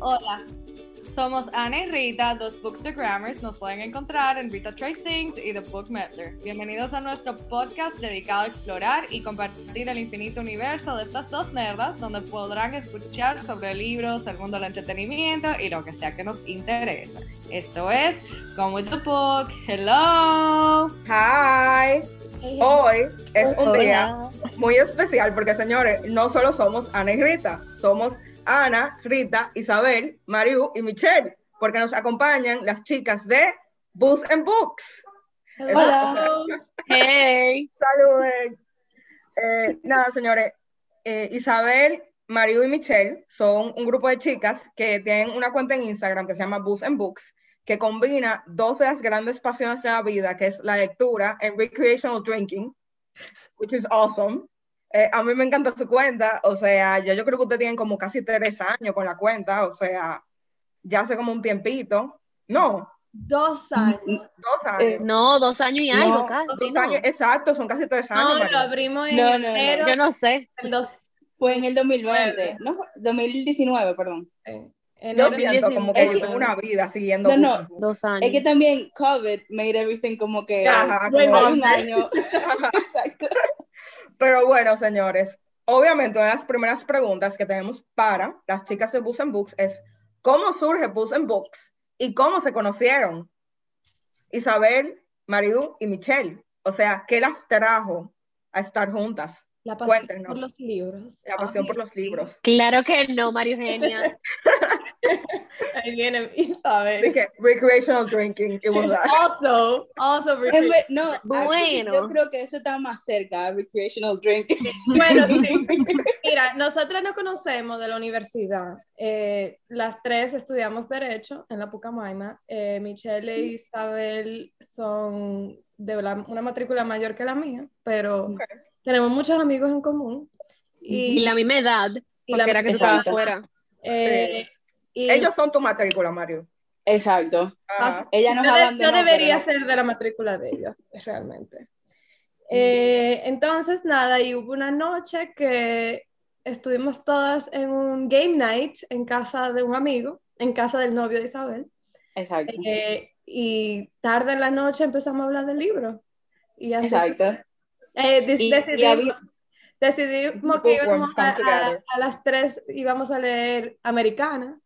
Hola, somos Ana y Rita, dos Bookstagrammers. Nos pueden encontrar en Rita Trace Things y The Book Meddler. Bienvenidos a nuestro podcast dedicado a explorar y compartir el infinito universo de estas dos nerdas, donde podrán escuchar sobre libros, el mundo del entretenimiento y lo que sea que nos interesa. Esto es Come with the Book. Hello. Hi. Hoy es un día muy especial porque, señores, no solo somos Ana y Rita, somos Ana, Rita, Isabel, Mariu y Michelle, porque nos acompañan las chicas de Books and Books. Hola. Hey. Saludos. Eh, nada, señores, eh, Isabel, Mariu y Michelle son un grupo de chicas que tienen una cuenta en Instagram que se llama Books and Books, que combina dos de las grandes pasiones de la vida, que es la lectura en recreational drinking, which is awesome. Eh, a mí me encanta su cuenta, o sea, ya yo creo que ustedes tienen como casi tres años con la cuenta, o sea, ya hace como un tiempito. No. Dos años. Dos años. Eh, no, dos años y algo casi. Dos años, exacto, son casi tres años. No, lo abrimos en no, no, Yo no sé. Fue en el 2020, no, 2019, perdón. Eh, yo siento como que llevo una vida siguiendo. No, no, dos años. Es que también COVID made everything como que. Ajá, como un año. Exacto. Pero bueno, señores, obviamente una de las primeras preguntas que tenemos para las chicas de Books and Books es ¿cómo surge Books and Books? ¿Y cómo se conocieron? Isabel, Mariu y Michelle. O sea, ¿qué las trajo a estar juntas? La pasión por los libros. La pasión por los libros. Claro que no, Mario Eugenia. Ahí viene Isabel. Dije, recreational drinking, it was that. Also, also recreational. No, bueno. Yo creo que eso está más cerca, recreational drinking. Bueno, sí. Mira, nosotras nos conocemos de la universidad. Eh, las tres estudiamos Derecho en la Pucamaima. Eh, Michelle y Isabel son de una matrícula mayor que la mía, pero tenemos muchos amigos en común. Y, la misma edad, y la era que tú estabas fuera. Eh, Ellos son tu matrícula, Mario. Exacto. Ella nos yo, yo debería ser de la matrícula de ellos, realmente. Eh, entonces, nada, y hubo una noche que estuvimos todas en un game night en casa de un amigo, en casa del novio de Isabel. Exacto. Eh, y tarde en la noche empezamos a hablar del libro. Y Exacto. Eh, decidimos, que íbamos a, las tres íbamos a leer Americana.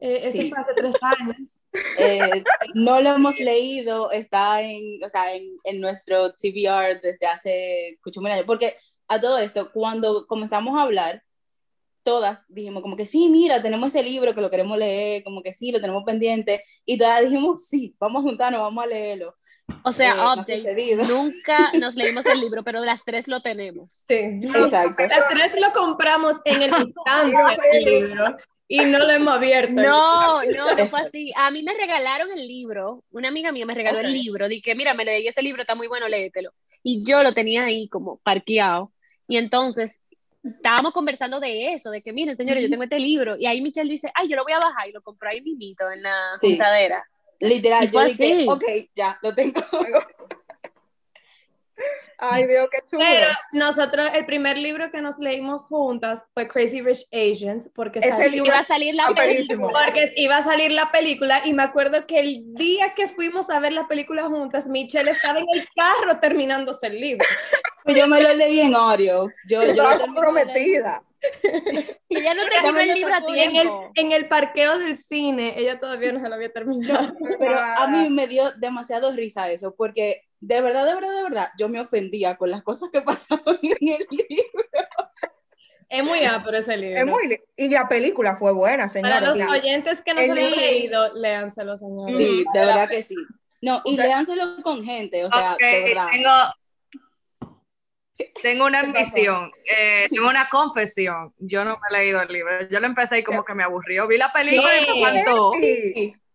Eh, eso fue hace tres años. Eh, no lo hemos leído, está en, o sea, en, en nuestro TBR desde hace mucho años, porque a todo esto, cuando comenzamos a hablar, todas dijimos como que sí, mira, tenemos ese libro que lo queremos leer, como que sí, lo tenemos pendiente, y todas dijimos, sí, vamos a juntarnos, vamos a leerlo. O sea, eh, nunca nos leímos el libro, pero las tres lo tenemos. Sí, exacto. Las tres lo compramos en el instante el libro y no lo hemos abierto. No, no, no fue así. A mí me regalaron el libro, una amiga mía me regaló el libro, dije, mira, me leí ese libro, está muy bueno, léetelo. Y yo lo tenía ahí como parqueado. Y entonces estábamos conversando de eso, de que miren, señores, yo tengo este libro. Y ahí Michelle dice, ay, yo lo voy a bajar y lo compró ahí mismito en la sí. Literal, yo dije, ok, ya, lo tengo. Ay, Dios, qué chulo. Pero nosotros, el primer libro que nos leímos juntas fue Crazy Rich Asians, porque iba a salir la película. Porque iba a salir la película, y me acuerdo que el día que fuimos a ver la película juntas, Michelle estaba en el carro terminándose el libro. Yo me lo leí en Oreo. Yo, yo estaba comprometida. Ella no terminó el libro a tiempo. En el, parqueo del cine, ella todavía no se lo había terminado. Pero a mí me dio demasiado risa eso, porque de verdad, de verdad, de verdad, yo me ofendía con las cosas que pasaban en el libro. Es muy por ese libro. Es muy, y la película fue buena, señora. Para los oyentes que no se lo han leído, léanselo, señor. Sí, de verdad que sí. No, y léanselo con gente, o sea, de verdad. Tengo, tengo una ambición, eh, tengo una confesión. Yo no me he leído el libro. Yo lo empecé y como que me aburrió. Vi la película y me encantó.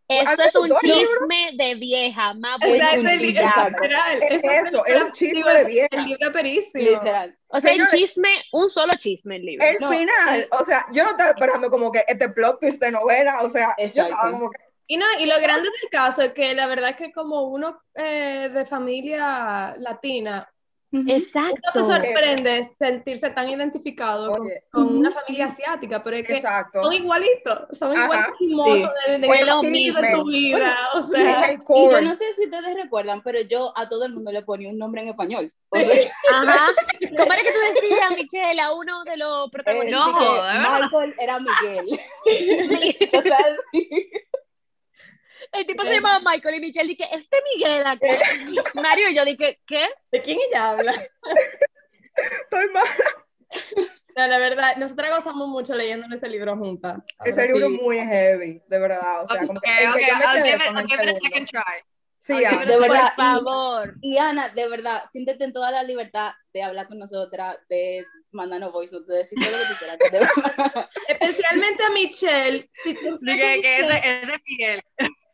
Esto es un chisme de vieja, más bueno. Es eso, es un chisme de vieja. El libro perísimo. Literal. O sea, un chisme, un solo chisme el libro. El final, o sea, yo no estaba esperando como que este plot twist de novela, o sea, como que y, no, y lo grande del caso es que la verdad es que como uno eh, de familia latina, Uno se Exacto. sorprende sentirse tan identificado con, Oye. con una familia asiática, pero es que Exacto. son igualitos, son igualitos de, de, Fue que lo tú vives mismo. tu vida, o Sí, sea, Y yo no sé si ustedes recuerdan, pero yo a todo el mundo le ponía un nombre en español. O sea, Ajá. ¿Cómo era que tú decías, Michelle, a uno de los eh, protagonistas? No, de verdad. Michael era Miguel. o sea, sí. El tipo se llamaba Michael y Michelle dije, este Miguel acá. Mario y yo dije, ¿qué? ¿de quién ella habla? Estoy mal. No, la verdad, nosotras gozamos mucho leyendo ese libro juntas. Ese libro es muy heavy, de verdad. O sea, como Ok, que el ok, que yo me I'll give it, con I'll el give it a second try. Sí, it De verdad. Por favor. Y Ana, de verdad, siéntete en toda la libertad de hablar con nosotras, de mandarnos voice notes, de decir todo lo que tú quieras. de. Especialmente a Michelle. Si tú Dije que ese es Miguel.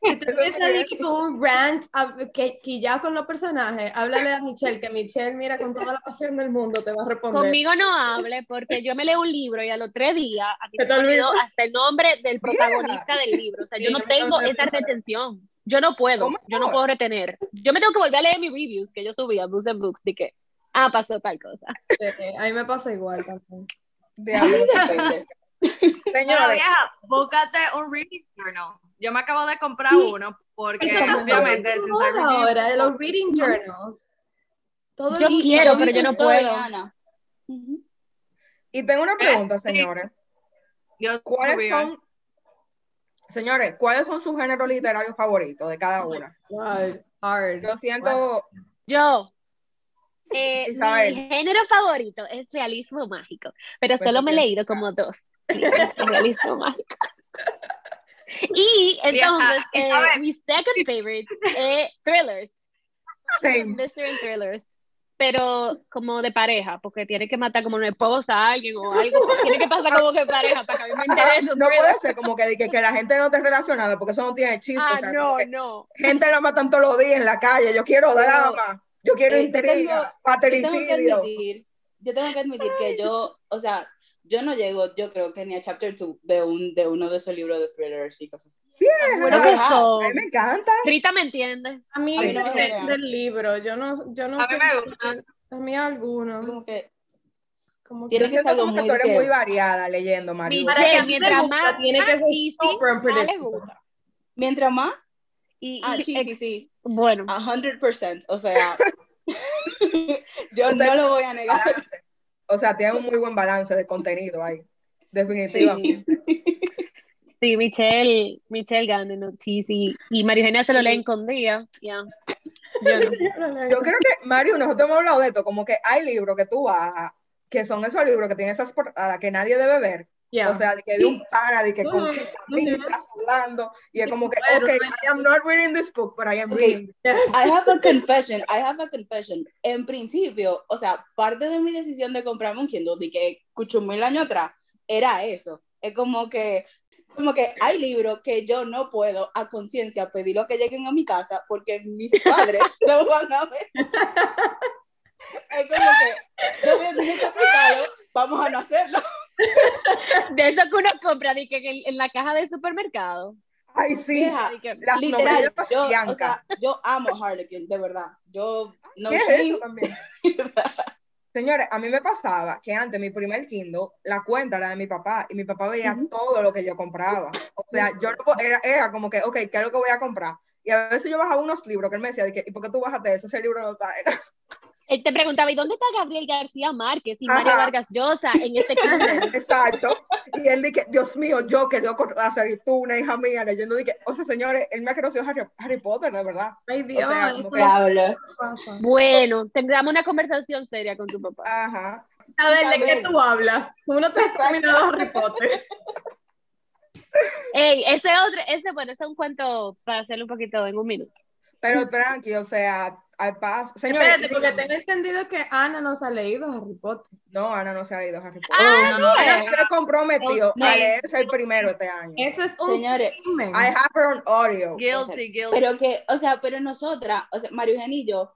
Si tú empiezas a decir con un rant a- que, que ya con los personajes, háblale a Michelle, que Michelle, mira, con toda la pasión del mundo te va a responder. Conmigo no hable porque yo me leo un libro y a los tres días a mí me hasta el nombre del protagonista del libro. O sea, yo Sí, no yo me tengo esa retención. Yo no puedo, ¿Cómo yo no no? puedo retener. Yo me tengo que volver a leer mis reviews que yo subía a Books and Books de que, ah, pasó tal cosa. Eh, a mí me pasa igual también. Vieja, búscate un reading journal. Yo me acabo de comprar Sí. uno porque obviamente sin review- ahora de los reading journals. Todo Yo quiero, pero yo no puedo. Y tengo una pregunta, señores. Yo ¿Cuáles son, señores, cuáles son sus géneros literarios favoritos de cada una? Hard, hard. Yo siento, Yo, eh, mi género favorito es realismo mágico, pero Pues solo me he leído como dos. Realismo mágico. Y entonces, eh, mi second favorite es thrillers. Same. Mystery and thrillers. Pero como de pareja, porque tiene que matar como una esposa a alguien o algo. Tiene que pasar como que pareja para que a mí me interese. no thriller. puede ser como que, que, que la gente no esté relacionada, porque eso no tiene chiste. Ah, o sea, no, no. Gente la matan todos los días en la calle. Yo quiero drama, yo quiero Eh, yo tengo- intriga, Yo tengo que admitir, yo tengo que admitir que yo, o sea, yo no llego, yo creo que ni a chapter 2 de, un, de uno de esos libros de thrillers y cosas así. Bueno, Ajá. que eso. A mí me encanta. Rita me entiende. A mí A mí no de- del libro, yo no, yo no A sé. mí me gusta. A mí algunos. Como que Como Tiene que ser algo que muy que- muy variada leyendo, Mario. Michelle, mientras gusta, más tiene que ser unpredictable. gusta. mientras más, Y, ah, y sí, sí, ex- sí, Bueno, a 100%, o sea, yo no lo voy a negar. O sea, tiene un muy buen balance de contenido ahí. Definitivamente. sí, Michelle, Michelle gana, no cheesy. Y María Eugenia se lo lee con día. Ya. Yo no. Yo creo que, Mario, nosotros hemos hablado de esto, como que hay libros que tú bajas, que son esos libros que tienen esas portadas que nadie debe ver. Yeah. O sea, de que de un pana, de que con Ujú, camisa, sudando, y es como que, Bueno, ok, bueno. I am not reading this book, but I am reading. I have a confession, I have a confession. En principio, o sea, parte de mi decisión de comprarme un Kindle, de que escucho mil años atrás, era eso. Es como que, como que hay libros que yo no puedo a conciencia pedir lo que lleguen a mi casa porque mis padres lo van a ver. Es como que yo veo mucho complicado, vamos a no hacerlo. De eso que uno compra de que en, en la caja del supermercado. Ay, sí. Vieja, De que- Las Literal, yo, o sea, yo amo Harlequin, de verdad. Yo no ¿Qué es shame. eso también? Señores, a mí me pasaba que antes mi primer Kindle, la cuenta era de mi papá y mi papá veía Ujú. todo lo que yo compraba. O sea, yo no era, era como que, ok, ¿qué es lo que voy a comprar? Y a veces yo bajaba unos libros que él me decía, de que, ¿y por qué tú bajaste eso? Ese libro no está en Él te preguntaba, ¿y dónde está Gabriel García Márquez y Ajá. María Vargas Llosa en este Kindle? Exacto. Y él dije, Dios mío, yo que yo hacer y tú, una hija mía, leyendo, dije, o sea, señores, él me ha conocido Harry, Harry Potter, de verdad. Ay, Dios, sea, como no que-. Bueno, tendremos una conversación seria con tu papá. Ajá. A ver, ¿de qué tú hablas? Tú no te has terminado Harry Potter. Ey, ese otro, ese, bueno, ese es un cuento para hacerlo un poquito en un minuto. Pero tranqui, o sea, al paso. Señores, Espérate, porque tengo entendido que Ana nos ha leído Harry Potter. No, Ana no se ha leído Harry Potter. Ah, no, Ana no, se comprometió No. a leerse el primero este año. Eso es un Señores, crimen. I have her on audio. Guilty, guilty. Pero que, o sea, pero nosotras, o sea, Mario Eugenia y yo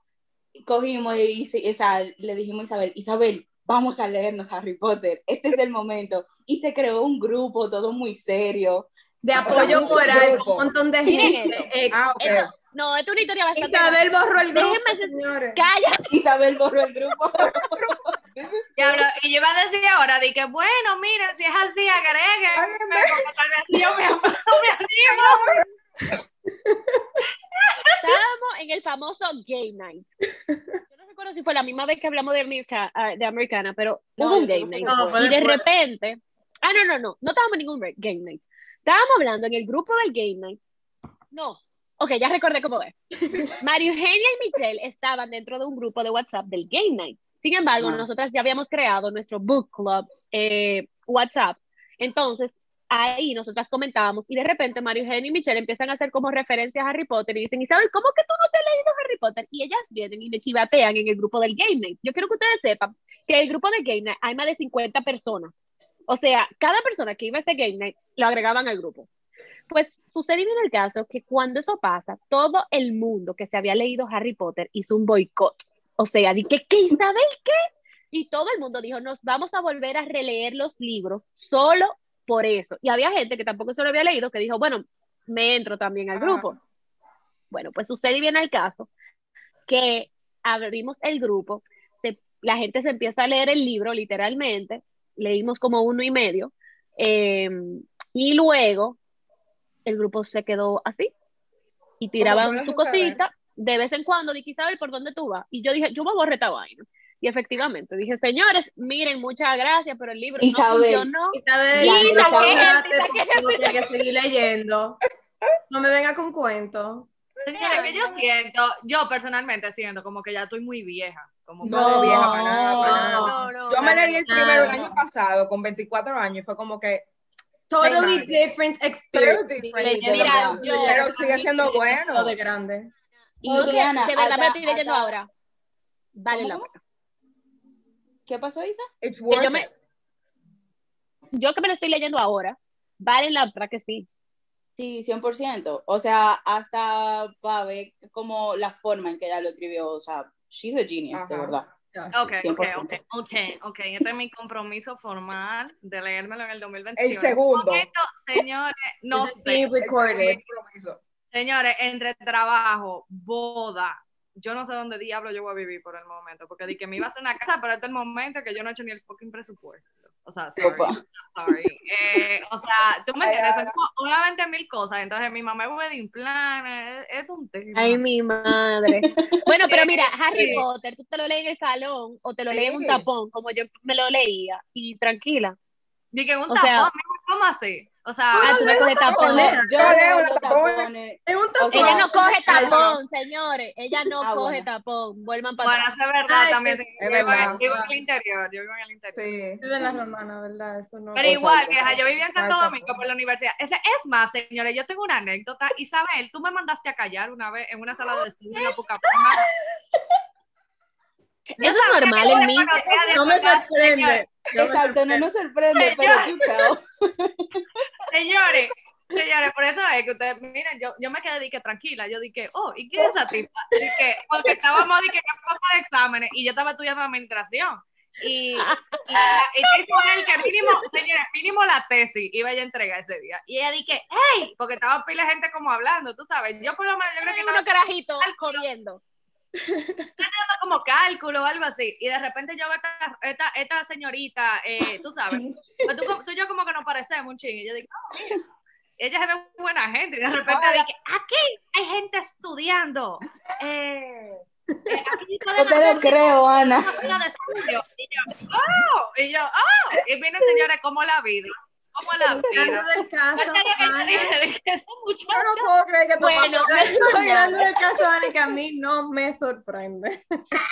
cogimos y, y- o sea, le dijimos a Isabel, Isabel, vamos a leernos Harry Potter, este es el momento. Y se creó un grupo, todo muy serio. de apoyo moral un montón de gente. Ah, ok. No, esto es una historia bastante. Isabel borró el grupo, Déjenme. Cállate. Isabel borró el grupo. Ya, pero- y yo iba a decir ahora, di que bueno, mira, si es así, agregue. Yo me. Estábamos en el famoso Gay Night. Yo no recuerdo si fue la misma vez que hablamos de, America- ah, de Americana, pero No, hubo un Gay Night. No, y de repente, ah, no, no, no, no estábamos en ningún Gay Night. Estábamos hablando en el grupo del Gay Night. No, ok, ya recordé cómo es. María Eugenia y Michelle estaban dentro de un grupo de WhatsApp del Gay Night. Sin embargo, Ah. nosotras ya habíamos creado nuestro book club eh, WhatsApp. Entonces, ahí nosotras comentábamos y de repente María Eugenia y Michelle empiezan a hacer como referencias a Harry Potter y dicen, Isabel, ¿cómo que tú no te has leído Harry Potter? Y ellas vienen y me chivatean en el grupo del Game Night. Yo quiero que ustedes sepan que el grupo de Game Night hay más de 50 personas. O sea, cada persona que iba a ese Game Night lo agregaban al grupo. Pues sucedió en el caso que cuando eso pasa, todo el mundo que se había leído Harry Potter hizo un boicot. O sea, di que, ¿qué Isabel qué? Y todo el mundo dijo, nos vamos a volver a releer los libros solo por eso. Y había gente que tampoco se lo había leído que dijo, bueno, me entro también al grupo. Bueno, pues sucede y viene el caso que abrimos el grupo, se- la gente se empieza a leer el libro literalmente, leímos como uno y medio, eh, y luego el grupo se quedó así y tiraban su cosita de vez en cuando, dije, Isabel, ¿por dónde tú vas? Y yo dije, yo me borré esta vaina. Y efectivamente, dije, señores, miren, muchas gracias, pero el libro Isabel. no funcionó. Isabel, Isabel, Isabel. Isabel, que seguir leyendo. No me venga con cuentos. Señores, que yo siento, yo personalmente siento como que ya estoy muy vieja. Como No, vieja, para nada, para nada. no, no, Yo me no, leí el no, primero el no. año pasado con 24 años y fue como que. Totally different Pero experience. different, de Mira, yo- pero sigue siendo bueno. de grande. Y Diana, de me hasta- lo estoy leyendo ahora. Vale la pena. ¿Qué pasó, Isa? It's worth yo, me, yo que me lo estoy leyendo ahora, vale la pena que sí. Sí, 100%. O sea, hasta para ver como la forma en que ella lo escribió. O sea, she's a genius, de Ajá. verdad. Ok, ok, 100%. ok, ok, ok. Este es mi compromiso formal de leérmelo en el 2021. El segundo. Con esto, señores, no sé. Señores, entre trabajo, boda, yo no sé dónde diablo yo voy a vivir por el momento, porque di que me iba a hacer una casa, pero este es el momento que yo no he hecho ni el fucking presupuesto. O sea, sorry, sorry. Eh, o sea, tú me entiendes, son como una 20 mil cosas, entonces mi mamá es wedding plan, es, es un tema. Ay, mi madre. Bueno, pero mira, Sí. Harry Potter, tú te lo lees en el salón o te lo lees en un tapón, como yo me lo leía, y tranquila. Di que un o tapón, sea- ¿cómo así? O sea, Ah, tú me coges tapón. Yo, yo Yo leo leo los los tapones. tapones. Ella no coge Ay, tapón, señores. Ella no Ah, coge bueno. tapón. Vuelvan para bueno, eso es verdad Ay, también. sí, sí, es yo vivo, verdad. en- vivo en el interior, yo vivo en el interior. Sí. Vive en la romana, ¿verdad? Eso no. Pero igual, vieja, yo vivía en Santo. Domingo por la universidad. Ese, es más, señores, yo tengo una anécdota. Isabel, tú me mandaste a callar una vez en una sala de estudio en la Pucapama. Eso es normal en mí. No me sorprende. No Exacto, no nos sorprende, pero tú sabes. Señores, señores, por eso es que ustedes, miren, yo, yo me quedé dije, tranquila, yo dije, oh, ¿y quién es esa tipa? Dije, porque estábamos dije, en época de exámenes y yo estaba estudiando administración. Y, y, y te hizo el que mínimo, señores, mínimo la tesis iba a entregar ese día. Y ella dije, hey, porque estaba pila de gente como hablando, tú sabes. Yo por lo menos, yo creo que estaba unos carajitos corriendo. Como cálculo o algo así. Y de repente yo veo esta, esta, esta señorita, eh, tú sabes, tú, tú y yo como que nos parecemos un chingo. Y yo digo, "Oh, mira, ella se ve buena gente. Y de repente dije, aquí hay gente estudiando. Eh, eh, aquí Yo te lo creo, Ana. Y yo, oh, y yo, oh. Y vienen señores, como la vida, como la vida. Del caso, esos Yo no puedo creer que tú Bueno, hablando del caso, Ana, que a mí no me sorprende.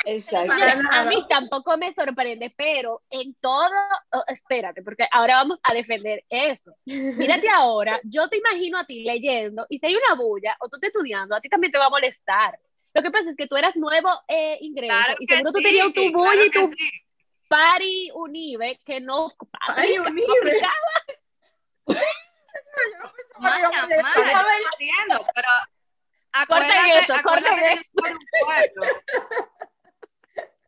Exacto. Mira, a mí tampoco me sorprende, pero en todo, oh, espérate, porque ahora vamos a defender eso. Mírate ahora, yo te imagino a ti leyendo y si hay una bulla o tú estás estudiando, a ti también te va a molestar. Lo que pasa es que tú eras nuevo eh, ingreso Claro y seguro tú sí, tenías tu bulla claro y tu sí. Party unive que no aplica- unive. haciendo, pero acuérdate, eso, acuérdate que yo soy un pueblo.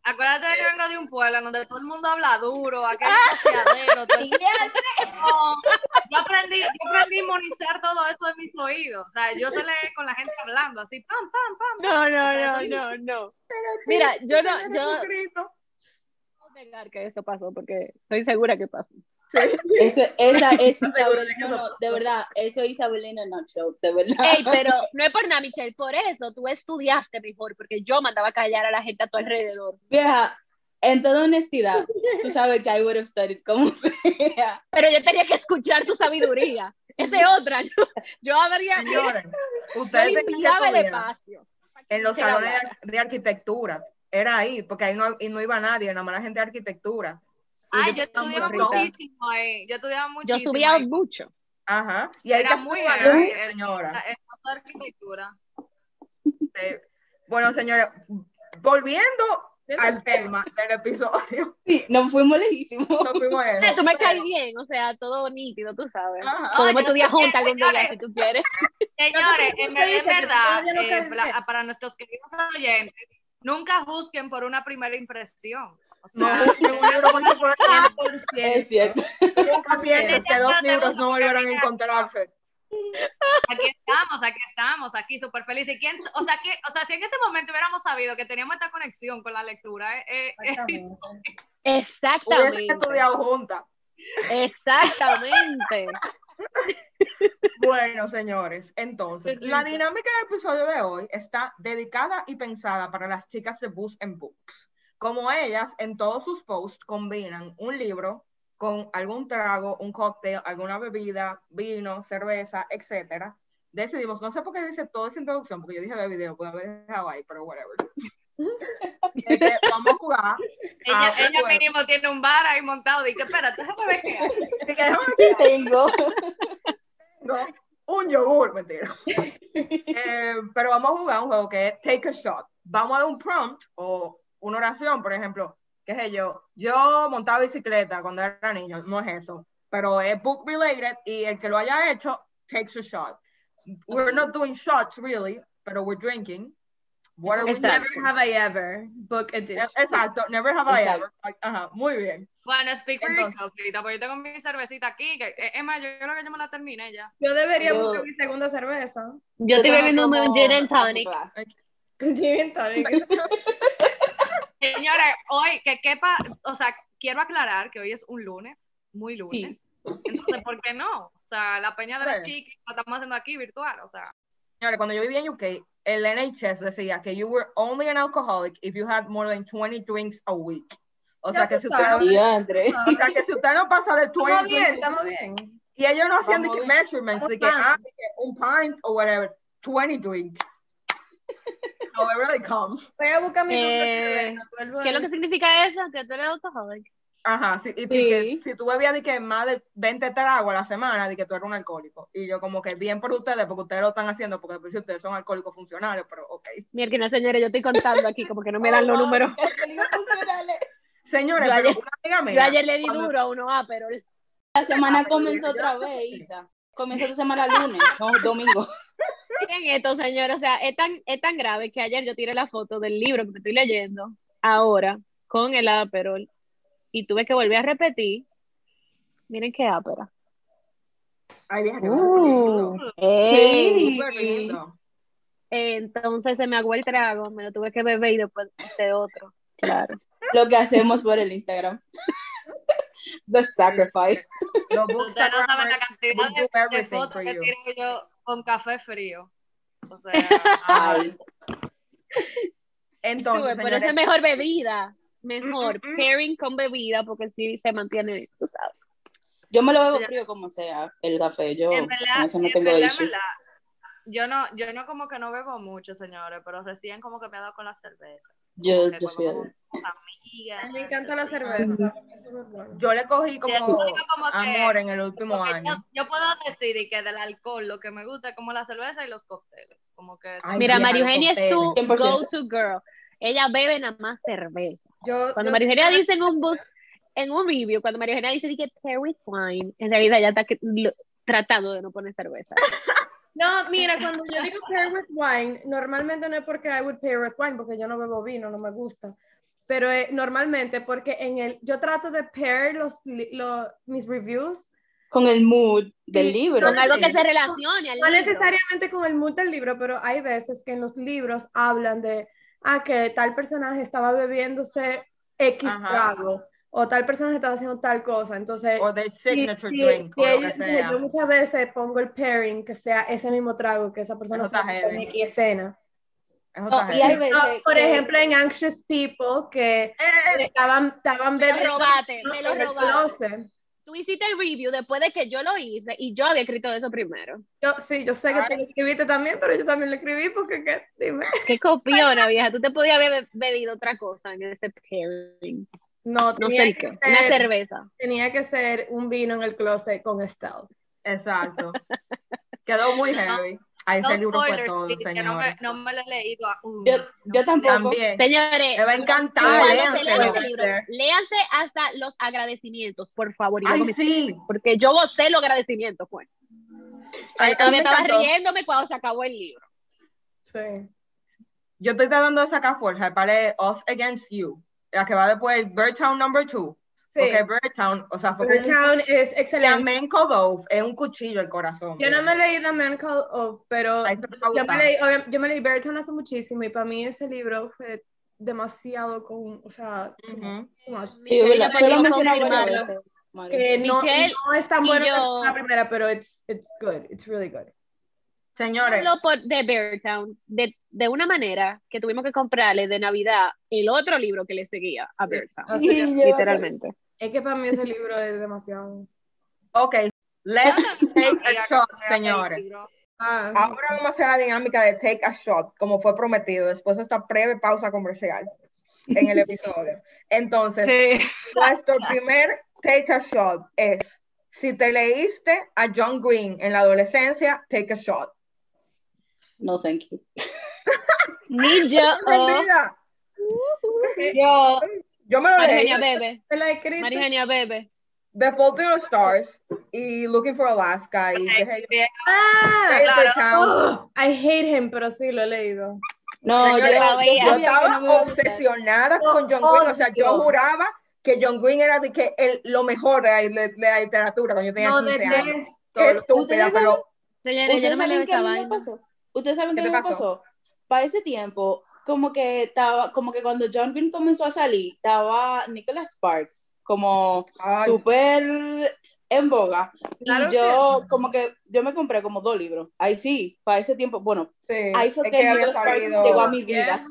acuérdate de que vengo de un pueblo en donde todo el mundo habla duro, aquel negociadero, todo el- No, yo aprendí, yo aprendí a inmunizar todo eso de mis oídos. O sea, yo se leer con la gente hablando así, pam, pam, pam. No, no, no, no, no. Mira, yo no, yo negar que eso pasó porque estoy segura que pasó. Eso, esa es seguro de Isabel, que no, de verdad, eso es Isabel en a nutshell, de verdad. Ey, pero no es por nada, Michelle, por eso tú estudiaste mejor, porque yo mandaba a callar a la gente a tu alrededor. Vieja, en toda honestidad, tú sabes que I would have studied como sea. Pero yo tenía que escuchar tu sabiduría. Esa es otra. Yo, yo habría Señores, ustedes tenían espacio. en los salones de, de arquitectura. Era ahí, porque ahí no, y no iba nadie, nada más la gente de arquitectura. Ay, yo tenía un estudiaba muchísimo ahí. Yo estudiaba Yo muchísimo. subía ahí. mucho. Ajá. Y hay Era muy ¿eh, el- señora. La- el de arquitectura. Bueno, señores, volviendo al tema del episodio. Sí, nos fuimos lejísimos. No fuimos Eh, lejos, tú me pero- caes bien, o sea, todo nítido, tú sabes. Ajá. Podemos yo estudiar juntas algún día si tú quieres. Señores, en verdad, eh, para nuestros queridos oyentes, nunca juzguen por una primera impresión. O No, sea, busquen un libro con chocolate. Es cierto. Nunca piensen que dos libros no volverán a encontrarse. aquí estamos, aquí estamos, aquí súper felices. ¿Y quién, o sea, que, o sea, si en ese momento hubiéramos sabido que teníamos esta conexión con la lectura, eh, eh, eh, Hubiesen Exactamente. estudiado juntas. Exactamente. Bueno, señores, entonces, la dinámica del episodio de hoy está dedicada y pensada para las chicas de Books and Books. Como ellas, en todos sus posts combinan un libro con algún trago, un cóctel, alguna bebida, vino, cerveza, etcétera. Decidimos, no sé por qué dice toda esa introducción, porque yo dije de video, puedo haber dejado ahí, pero whatever. Vamos a jugar. ella, Ah, ella mínimo tiene un bar ahí montado. Dije, espérate, déjame ver qué hay. ¿Qué tengo? tengo un yogur, mentira. Eh, pero vamos a jugar un juego que es Take a Shot. Vamos a dar un prompt o una oración, por ejemplo, qué sé yo, yo montaba bicicleta cuando era niño, no es eso, pero es book related y el que lo haya hecho takes a shot. We're not doing shots really, pero we're drinking. What are we? Never have I ever. Book edition. Exacto, never have I Exacto. ever. Ajá, muy bien. Bueno, speak for Entonces. yourself, porque yo tengo mi cervecita aquí. Que, eh, es más, yo creo que yo me la terminé ya. Yo debería Yo- buscar mi segunda cerveza. Yo estoy bebiendo un gin and tonic. Gin and tonic. Señores, hoy, que quepa, o sea, quiero aclarar que hoy es un lunes, muy lunes. Entonces, ¿por qué no? O sea, la peña de las Sí. chicas la estamos haciendo aquí virtual, o sea. Señores, cuando yo vivía en UK, el NHS decía que you were only an alcoholic if you had more than 20 drinks a week. O Ya sea, que si usted, no, o sea, que si usted no pasa de 20 Estamos bien, estamos bien. y ellos no hacían de measurements, de que, Estamos ah, de que un pint o whatever, 20 drinks. However they come. Voy a buscar mi Eh, ¿Qué es lo que significa eso? Que tú eres alcoholic. Ajá, sí, y Sí. que si tú bebías de que más de 20 tragos a la semana, de que tú eres un alcohólico. Y yo como que bien por ustedes, porque ustedes lo están haciendo, porque por si ustedes son alcohólicos funcionales, pero ok. Mira, señores, yo estoy contando aquí como que no me dan los Oh, números. alcohólicos funcionales. Señores, Yo pero ayer- una amiga mía, Yo ayer le di cuando- duro a uno A, pero La semana Ah, comenzó otra vez, Isa. Comienza tu semana lunes, no domingo. miren esto, señores, o sea, es tan, es tan grave que ayer yo tiré la foto del libro que me estoy leyendo ahora con el Aperol y tuve que volver a repetir. Miren qué ápera. Ay, deja que Uh. Entonces se me aguó el trago, me lo tuve que beber y después de otro. Claro. Lo que hacemos por el Instagram. The sacrifice. Los no saben la cantidad de, fotos que tiro yo con café frío. O sea, Ay, Entonces, pero esa es mejor bebida. Mejor Mm, mm, mm. pairing con bebida porque sí se mantiene, tú sabes. yo me lo bebo frío como sea, el café. Yo en verdad, no tengo en verdad, yo no, yo no como que no bebo mucho, señores, pero recién como que me ha dado con la cerveza. Yo, yo soy amigas, me encanta la cerveza. Yo le cogí como que- amor en el último año. Yo, yo puedo decir que del alcohol lo que me gusta es como la cerveza y los cócteles. Como que Ay, Mira, María Eugenia es tu 100%. go-to girl. Ella bebe nada más cerveza. Yo, Cuando yo- María Eugenia dice en un bus, en un review, cuando María Eugenia dice que pair with wine, en realidad ya está que- lo- tratando de no poner cerveza. No, mira, cuando yo digo pair with wine, normalmente no es porque I would pair with wine, porque yo no bebo vino, no me gusta. pero eh, normalmente porque en el, yo trato de pair los, li- lo- mis reviews, Con el mood del Sí, libro. Con algo que se relacione al no libro. necesariamente con el mood del libro, pero hay veces que en los libros hablan de, ah, que tal personaje estaba bebiéndose X Ajá. trago, o tal personaje estaba haciendo tal cosa, entonces... O de signature sí, drink, sí, o lo ellos- que sea. Yo muchas veces pongo el pairing que sea ese mismo trago que esa persona se en. X escena. Está y hay veces No, por que- ejemplo, en Anxious People, que Eh, eh, estaban, estaban Me lo bebiendo robaste, me lo robaste. Tú hiciste el review después de que yo lo hice y yo había escrito eso primero. Yo, sí, yo sé que tú lo escribiste también, pero yo también lo escribí porque, ¿qué? Dime. Qué copiona, vieja. Tú te podías haber be- bebido otra cosa en ese pairing. No, No tenía, sé qué. Una ser, cerveza. tenía que ser un vino en el closet con Estelle. Exacto. Quedó muy heavy. A ese No libro fue spoilers, todo, sí, que no me, no me lo he leído aún. Yo, yo tampoco. También. Señores, Me va a encantar, cuando se léanselo. lean el libro, léanse hasta los agradecimientos, por favor. Y Ay, me sí. escriben, Porque yo gocé los agradecimientos, pues. Ay, todavía me estaba encantó. riéndome cuando se acabó el libro. Sí. Yo estoy tratando de sacar fuerza para Us Against You, la que va después Birdtown Number 2. Sí. Porque Birdtown, o sea, fue como un es excelente. flamenco Dove, es un cuchillo el corazón. Yo no me leí The Man Called Ove, pero me yo me leí, yo me leí Burton hace muchísimo y para mí ese libro fue demasiado con, o sea, too much. Sí, que no, Michelle no es tan bueno yo- como la primera, pero it's, it's good, it's really good. Señores, Hablo por, de Beartown de, de una manera que tuvimos que comprarle de Navidad el otro libro que le seguía a Beartown. Yo- Literalmente. Es que para mí ese libro es demasiado. ok, let's take a shot, señores. Ah, Ahora vamos a hacer la dinámica de take a shot, como fue prometido, después de esta breve pausa comercial en el episodio. Entonces, Sí. nuestro primer take a shot es, si te leíste a John Green en la adolescencia, take a shot. No, thank you. Ni yo, oh, yo, Yo me lo leí, Marigenia Bebe, me la. Marigenia Bebe. The Fault in Our Stars y Looking for Alaska y yo, Bien, Ah, Town. oh, I hate him, pero sí lo he leído. No, yo, yo. Yo no estaba gustar. obsesionada Lo con John Green, o sea, yo juraba que John Green era de que el, lo mejor de, la- de la literatura cuando yo tenía No 15 años. Qué estúpida, ¿Ustedes pero Señores, yo ¿Ustedes no saben qué me pasó? ¿Ustedes saben ¿Qué me pasó? pasó? Para ese tiempo, como que estaba, como que cuando John Green comenzó a salir, estaba Nicholas Sparks, como súper en boga. Claro y yo, como que, yo me compré como dos libros. Ahí sí, para ese tiempo, bueno, sí, ahí fue que, que Nicholas Sparks llegó a mi vida.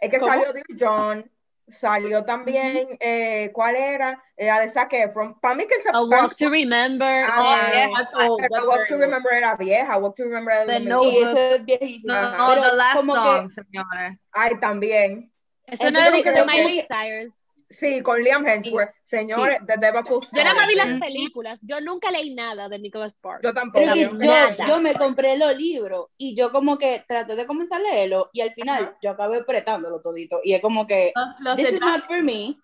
es que ¿Cómo? salió de John, salió también, eh, ¿cuál era? Era de Zac Efron. Para mí que el A Walk to Remember. Ah, old, pero that's Walk to. Remember era vieja, Walk to Remember era Notebook. Y 2000. ese es viejísimo. No, Ajá. Pero The Last como que- Song, señores. Ay, también. Eso no es de, Miley Cyrus. Sí, con Liam Hemsworth. Señores, The Devil's Yo nada más vi las películas. Yo nunca leí nada de Nicholas Sparks. Yo tampoco. Pero que Tampoco. yo, Nada. yo me compré los libros y yo como que traté de comenzar a leerlo y al final Ajá. yo acabé apretándolo todito y es como que Los, los this is not for me.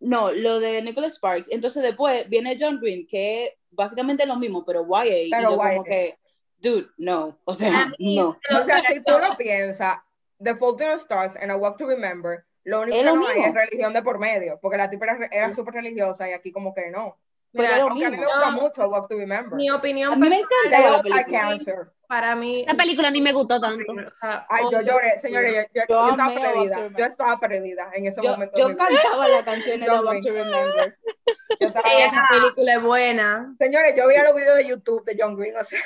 No, lo de Nicholas Sparks. Entonces después viene John Green, que es básicamente lo mismo, pero YA. y Pero yo como YA. que, dude, no. O sea, mí- no. O sea, si tú lo piensas, The Fault in Our Stars and A Walk to Remember, lo único Es que lo no hay es religión de por medio, porque la tipa era, era súper religiosa y aquí como que no. Pero Mira, lo Aunque a mí me gusta No. mucho A Walk to Remember. Mi opinión A mí me encanta la película. Para mí. La película ni me gustó tanto. o sea, Ay, yo lloré, señores, yo, yo- Yo yo estaba perdida. Yo estaba perdida en ese Yo, momento. yo cantaba las canciones de Walk to Remember. Yo estaba- Sí, esa película es buena. Señores, yo veía los videos de YouTube de John Green, o sea,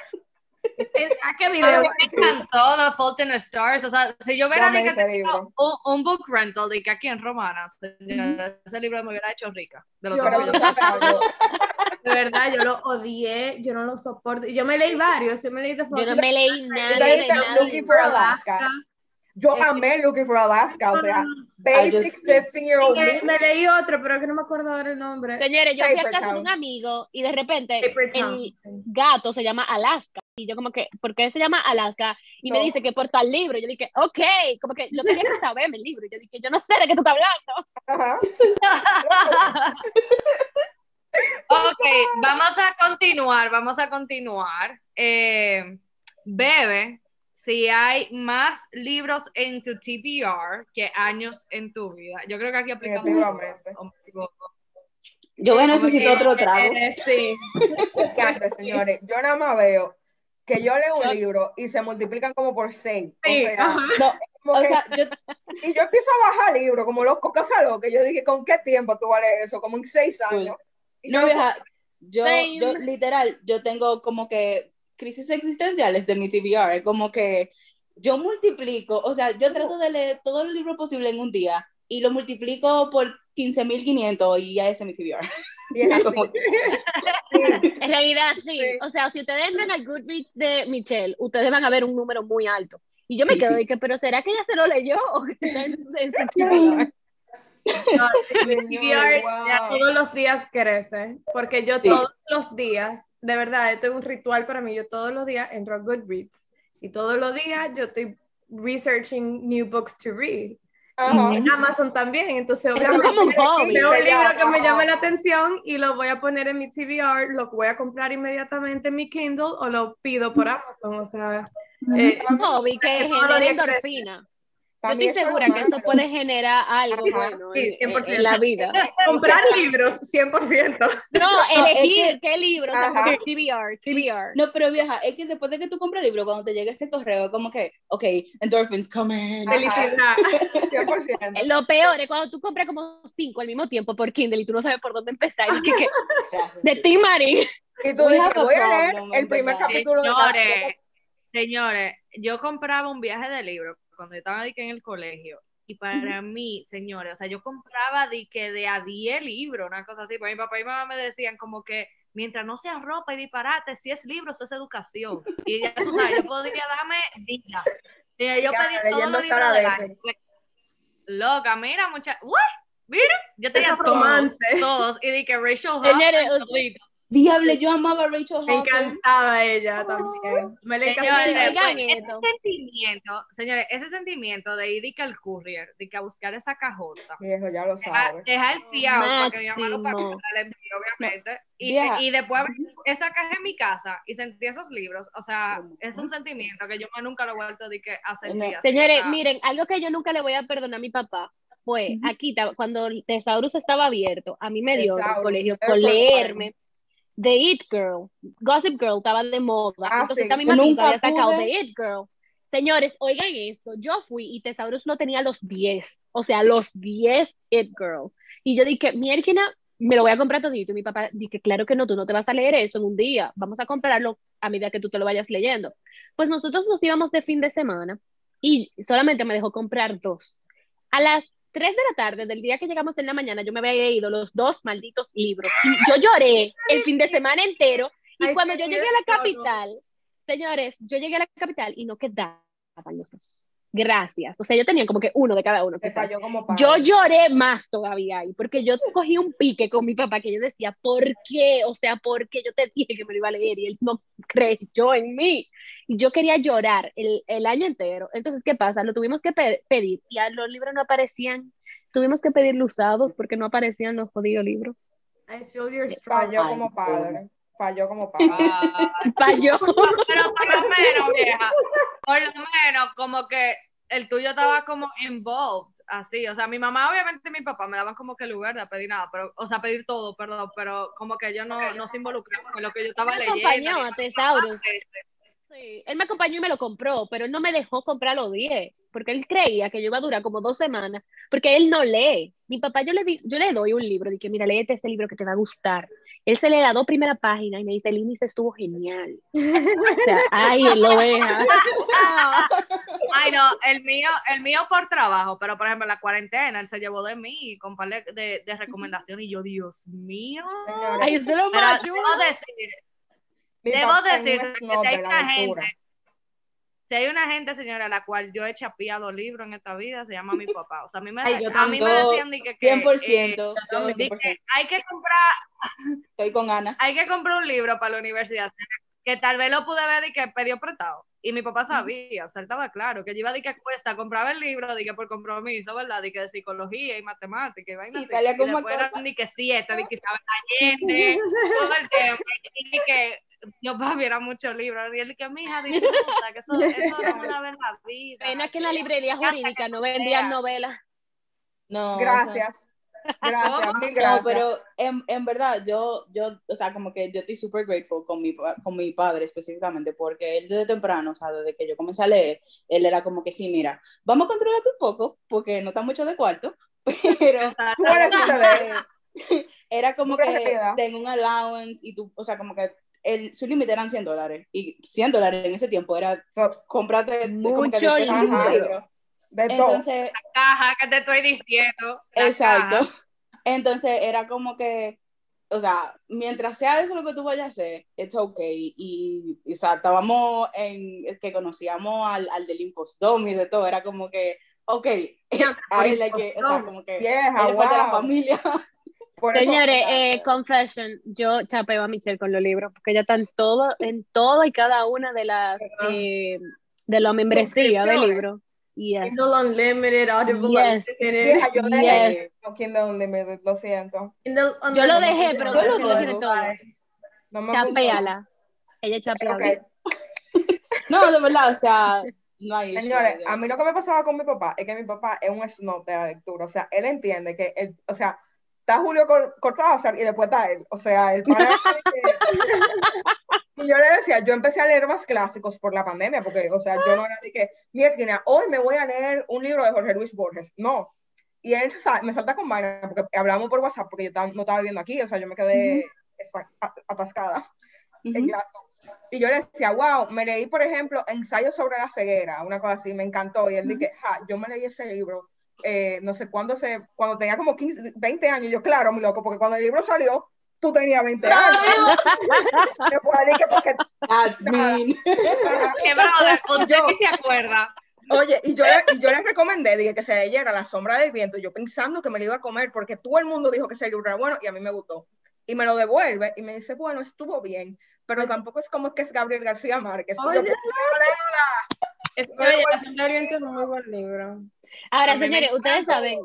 ¿A qué A video? me encantó The Fault in the Stars. O sea, si yo hubiera libro. un, un book rental de que aquí en Romana, señora, ese libro me hubiera hecho rica. De lo Yo- que De verdad, yo lo odié, yo no lo soporto. Yo me leí varios, yo me leí The Yo no Fault me leí nada looking for Alaska. Yo amé Looking for Alaska, o sea, just- basic 15 year old Me, me. me leí otro, pero que no me acuerdo ahora el nombre. Señores, yo fui a casa de un amigo y de repente el gato se llama Alaska. Y yo como que, ¿por qué se llama Alaska? Y me No. dice que por tal libro. Yo dije, ok, como que yo tenía que saberme el libro. Yo dije, yo no sé de qué tú estás hablando. Ajá. Ok, vamos a continuar, vamos a continuar. Eh, Bebe si hay más libros en tu TBR que años en tu vida. Yo creo que aquí aplicamos. Yo voy a necesitar otro trago. Eh, sí. ¿Qué hace, señores? Yo nada más veo que yo leo un Yo- libro y se multiplican como por seis. O Sí, sea, ajá. No, como o que- sea, yo, y yo empiezo a bajar libros como loco, cosa loca. Yo dije, ¿con qué tiempo tú vales eso? Como en seis años. Y no, vieja, yo, yo literal, yo tengo como que crisis existenciales de mi TBR, como que yo multiplico, o sea, yo trato de leer todos los libros posibles en un día y lo multiplico por 15.500 y ya ese es mi TBR. En realidad, sí. Sí. O sea, si ustedes entran al Goodreads de Michelle, ustedes van a ver un número muy alto. Y yo me Sí, quedo sí. de que, pero ¿será que ella se lo leyó o que está en su, en su? No, mi TBR Wow. ya todos los días crece, porque yo Sí. todos los días, de verdad, esto es un ritual para mí, yo todos los días entro a Goodreads y todos los días yo estoy researching new books to read. Ajá. En Amazon también, entonces es obviamente como un hobby. veo un libro que me llama la atención y lo voy a poner en mi TBR, lo voy a comprar inmediatamente en mi Kindle o lo pido por Amazon, o sea, eh, Un hobby que genera días crece. Yo estoy es segura que eso puede generar algo bueno sí, en, en- 100%. en la vida. comprar libros, 100%. No, es elegir que- qué libro. TBR, TBR. No, pero vieja, es que después de que tú compras el libro, cuando te llegue ese correo, como que, ok, endorphins coming. Felicidad. 100%. Lo peor es cuando tú compras como cinco al mismo tiempo por Kindle y tú no sabes por dónde empezar. Y que, que, de ti, Mari. Y tú dices, voy a leer problem, el primer verdad. capítulo de Señores, señores, yo compraba un viaje de libros cuando yo estaba que en el colegio. Y para mí, señores, o sea, yo compraba de que de a 10 libros, una cosa así. Pues mi papá y mamá me decían como que mientras no sea ropa y disparate, si es libro, eso es educación. Y ya tú sabes, yo podría darme vida. Y yo Ya, pedí todos los libros. Loca, mira, mucha. ¡Uy! Mira, yo tenía todos, romances. todos. Y di que Rachel Señores. Diable, yo amaba a Rachel Me Hawkins. encantaba ella también. Me le encantaba. Señores, pues, ese sentimiento, señores, ese sentimiento de ir al courier, de que a buscar esa cajota, Viejo, ya lo sabes. dejar el fiado para que mi mamá lo pagara el envío, obviamente, y, vieja. y después abrir esa caja en mi casa y sentir esos libros, o sea, es un sentimiento que yo más nunca lo he vuelto de que a sentir. No. Señores, miren, algo que yo nunca le voy a perdonar a mi papá fue Ujú. aquí, ta- cuando el Tesaurus estaba abierto, a mí me dio el colegio por leerme The It Girl. Gossip Girl estaba de moda. Ah, Entonces sí. esta misma nunca había sacado. The It Girl. Señores, oigan esto, yo fui y Tesaurus lo tenía los 10, o sea, los 10 It Girls. Y yo dije, mierda, me lo voy a comprar todito. Y mi papá dije, claro que no, tú no te vas a leer eso en un día, vamos a comprarlo a medida que tú te lo vayas leyendo. Pues nosotros nos íbamos de fin de semana y solamente me dejó comprar dos. A las 3 de la tarde del día que llegamos en la mañana, yo me había leído los dos malditos libros. Y yo lloré el fin de semana entero. Y Ay, cuando yo llegué a la capital, señores, yo llegué a la capital y no quedaban los dos. Gracias. O sea, yo tenía como que uno de cada uno. Te quizás. falló como padre. Yo lloré más todavía ahí, porque yo cogí un pique con mi papá que yo decía, ¿por qué? O sea, ¿por qué yo te dije que me lo iba a leer y él no creyó en mí? Y yo quería llorar el, el año entero. Entonces, ¿qué pasa? Lo tuvimos que pe- pedir y a los libros no aparecían. Tuvimos que pedirlo usados porque no aparecían los jodidos libros. I feel your struggle. Falló como padre. Falló como ah, Falló. pero por lo menos, vieja, por lo menos como que el tuyo estaba como involved, así, o sea, mi mamá obviamente y mi papá me daban como que lugar de pedir nada, pero, o sea, pedir todo, perdón, pero como que yo no, no se involucraban en lo que yo estaba leyendo. acompañó ni a Tesaurus. Sí, él me acompañó y me lo compró, pero él no me dejó comprar los 10, porque él creía que yo iba a durar como dos semanas, porque él no lee. Mi papá, yo le, di, yo le doy un libro, dije, mira, léete ese libro que te va a gustar. Él se lee la dos primeras páginas y me dice, el índice estuvo genial. O sea, ay, él lo deja. Ay, no, el mío, el mío por trabajo, pero por ejemplo, en la cuarentena, él se llevó de mí con par de, de, de recomendaciones y yo, Dios mío. Ay, eso es lo Pero más debo chulo. decir, debo decir que si hay una gente, si hay una gente, señora, a la cual yo he chapeado libros en esta vida, se llama mi papá. O sea, a mí me, Ay, yo a mí me decían de que, que, 100%. eh, yo que 100%. hay que comprar, Estoy con Ana. hay que comprar un libro para la universidad. Que tal vez lo pude ver y que pidió prestado. Y mi papá sabía, o sea, estaba claro, que yo iba decir que cuesta, compraba el libro, dije por compromiso, ¿verdad? Dije de psicología y matemática y vaina Y así. salía Y como cosa. eran ni que siete, ni que estaba Allende, todo el tiempo. Y que yo papi era mucho libro. Y él que mija disfruta, que eso, eso no es una la vida. Pena que en la librería jurídica no vendían novelas. No, o sea, Gracias. Gracias, mil No, gracias. pero en, en verdad, yo, yo, o sea, como que yo estoy súper grateful con mi, con mi padre específicamente, porque él desde temprano, o sea, desde que yo comencé a leer, él era como que sí, mira, vamos a controlarte un poco, porque no está mucho de cuarto, pero. Tú eres era como que realidad. ten un allowance y tú, o sea, como que el, su límite eran 100 dólares, y 100 dólares en ese tiempo era comprarte de- como que Mucho libro. De todo. Entonces, caja que te estoy diciendo. la Exacto. caja. Entonces era como que, o sea, mientras sea eso lo que tú vayas a hacer, it's okay. Y, y, o sea, estábamos en, que conocíamos al, al del impostor y de todo, era como que, ok, ahí le que, o sea, como que, Vieja, parte de la wow. familia. Por eso- Señores, eh, confession, yo chapeo a Michelle con los libros, porque ella está en todo, en todo y cada una de las eh, de la membresía del libro. Yes. Kindle Unlimited, Audible Yes. Unlimited. Vieja, yo Yes. dejé no Kindle Unlimited, lo siento. Kindle Yo lo Unlimited. dejé, pero Yo lo tiene todo. No me. Chapéala. Ella chapea. Ok. No, de verdad, o sea, no hay issue Señores, ahí. a mí lo que me pasaba con mi papá es que mi papá es un snob de la lectura. O sea, él entiende que, él, o sea, está Julio Cor- Cortázar y después está él. O sea, el pana que- Y yo le decía, yo empecé a leer más clásicos por la pandemia, porque, o sea, yo no era de que, mierda, hoy me voy a leer un libro de Jorge Luis Borges. No. Y él me salta con vaina, porque hablamos por WhatsApp, porque yo no estaba viviendo aquí, o sea, yo me quedé esta- a- atascada en Ujú. Glasgow. Y yo le decía, wow, me leí, por ejemplo, Ensayo sobre la ceguera, una cosa así, me encantó. Y él dije, ja, yo me leí ese libro, eh, no sé cuándo se, cuando tenía como 15, 20 años. Yo, claro, mi loco, porque cuando el libro salió, tú tenías 20 años. Después dije, porque, That's mean. Que brother, usted ni se acuerda. oye, y yo, le- y yo le recomendé, dije, que se leyera La sombra del viento, yo pensando que me lo iba a comer, porque todo el mundo dijo que ese libro era bueno y a mí me gustó. Y me lo devuelve y me dice, bueno, estuvo bien, pero tampoco es como que es Gabriel García Márquez. Y yo, Oye, "Pues, Es que, Oye, La Sombra del Viento es un muy buen libro. Ahora, me señores, ustedes saben,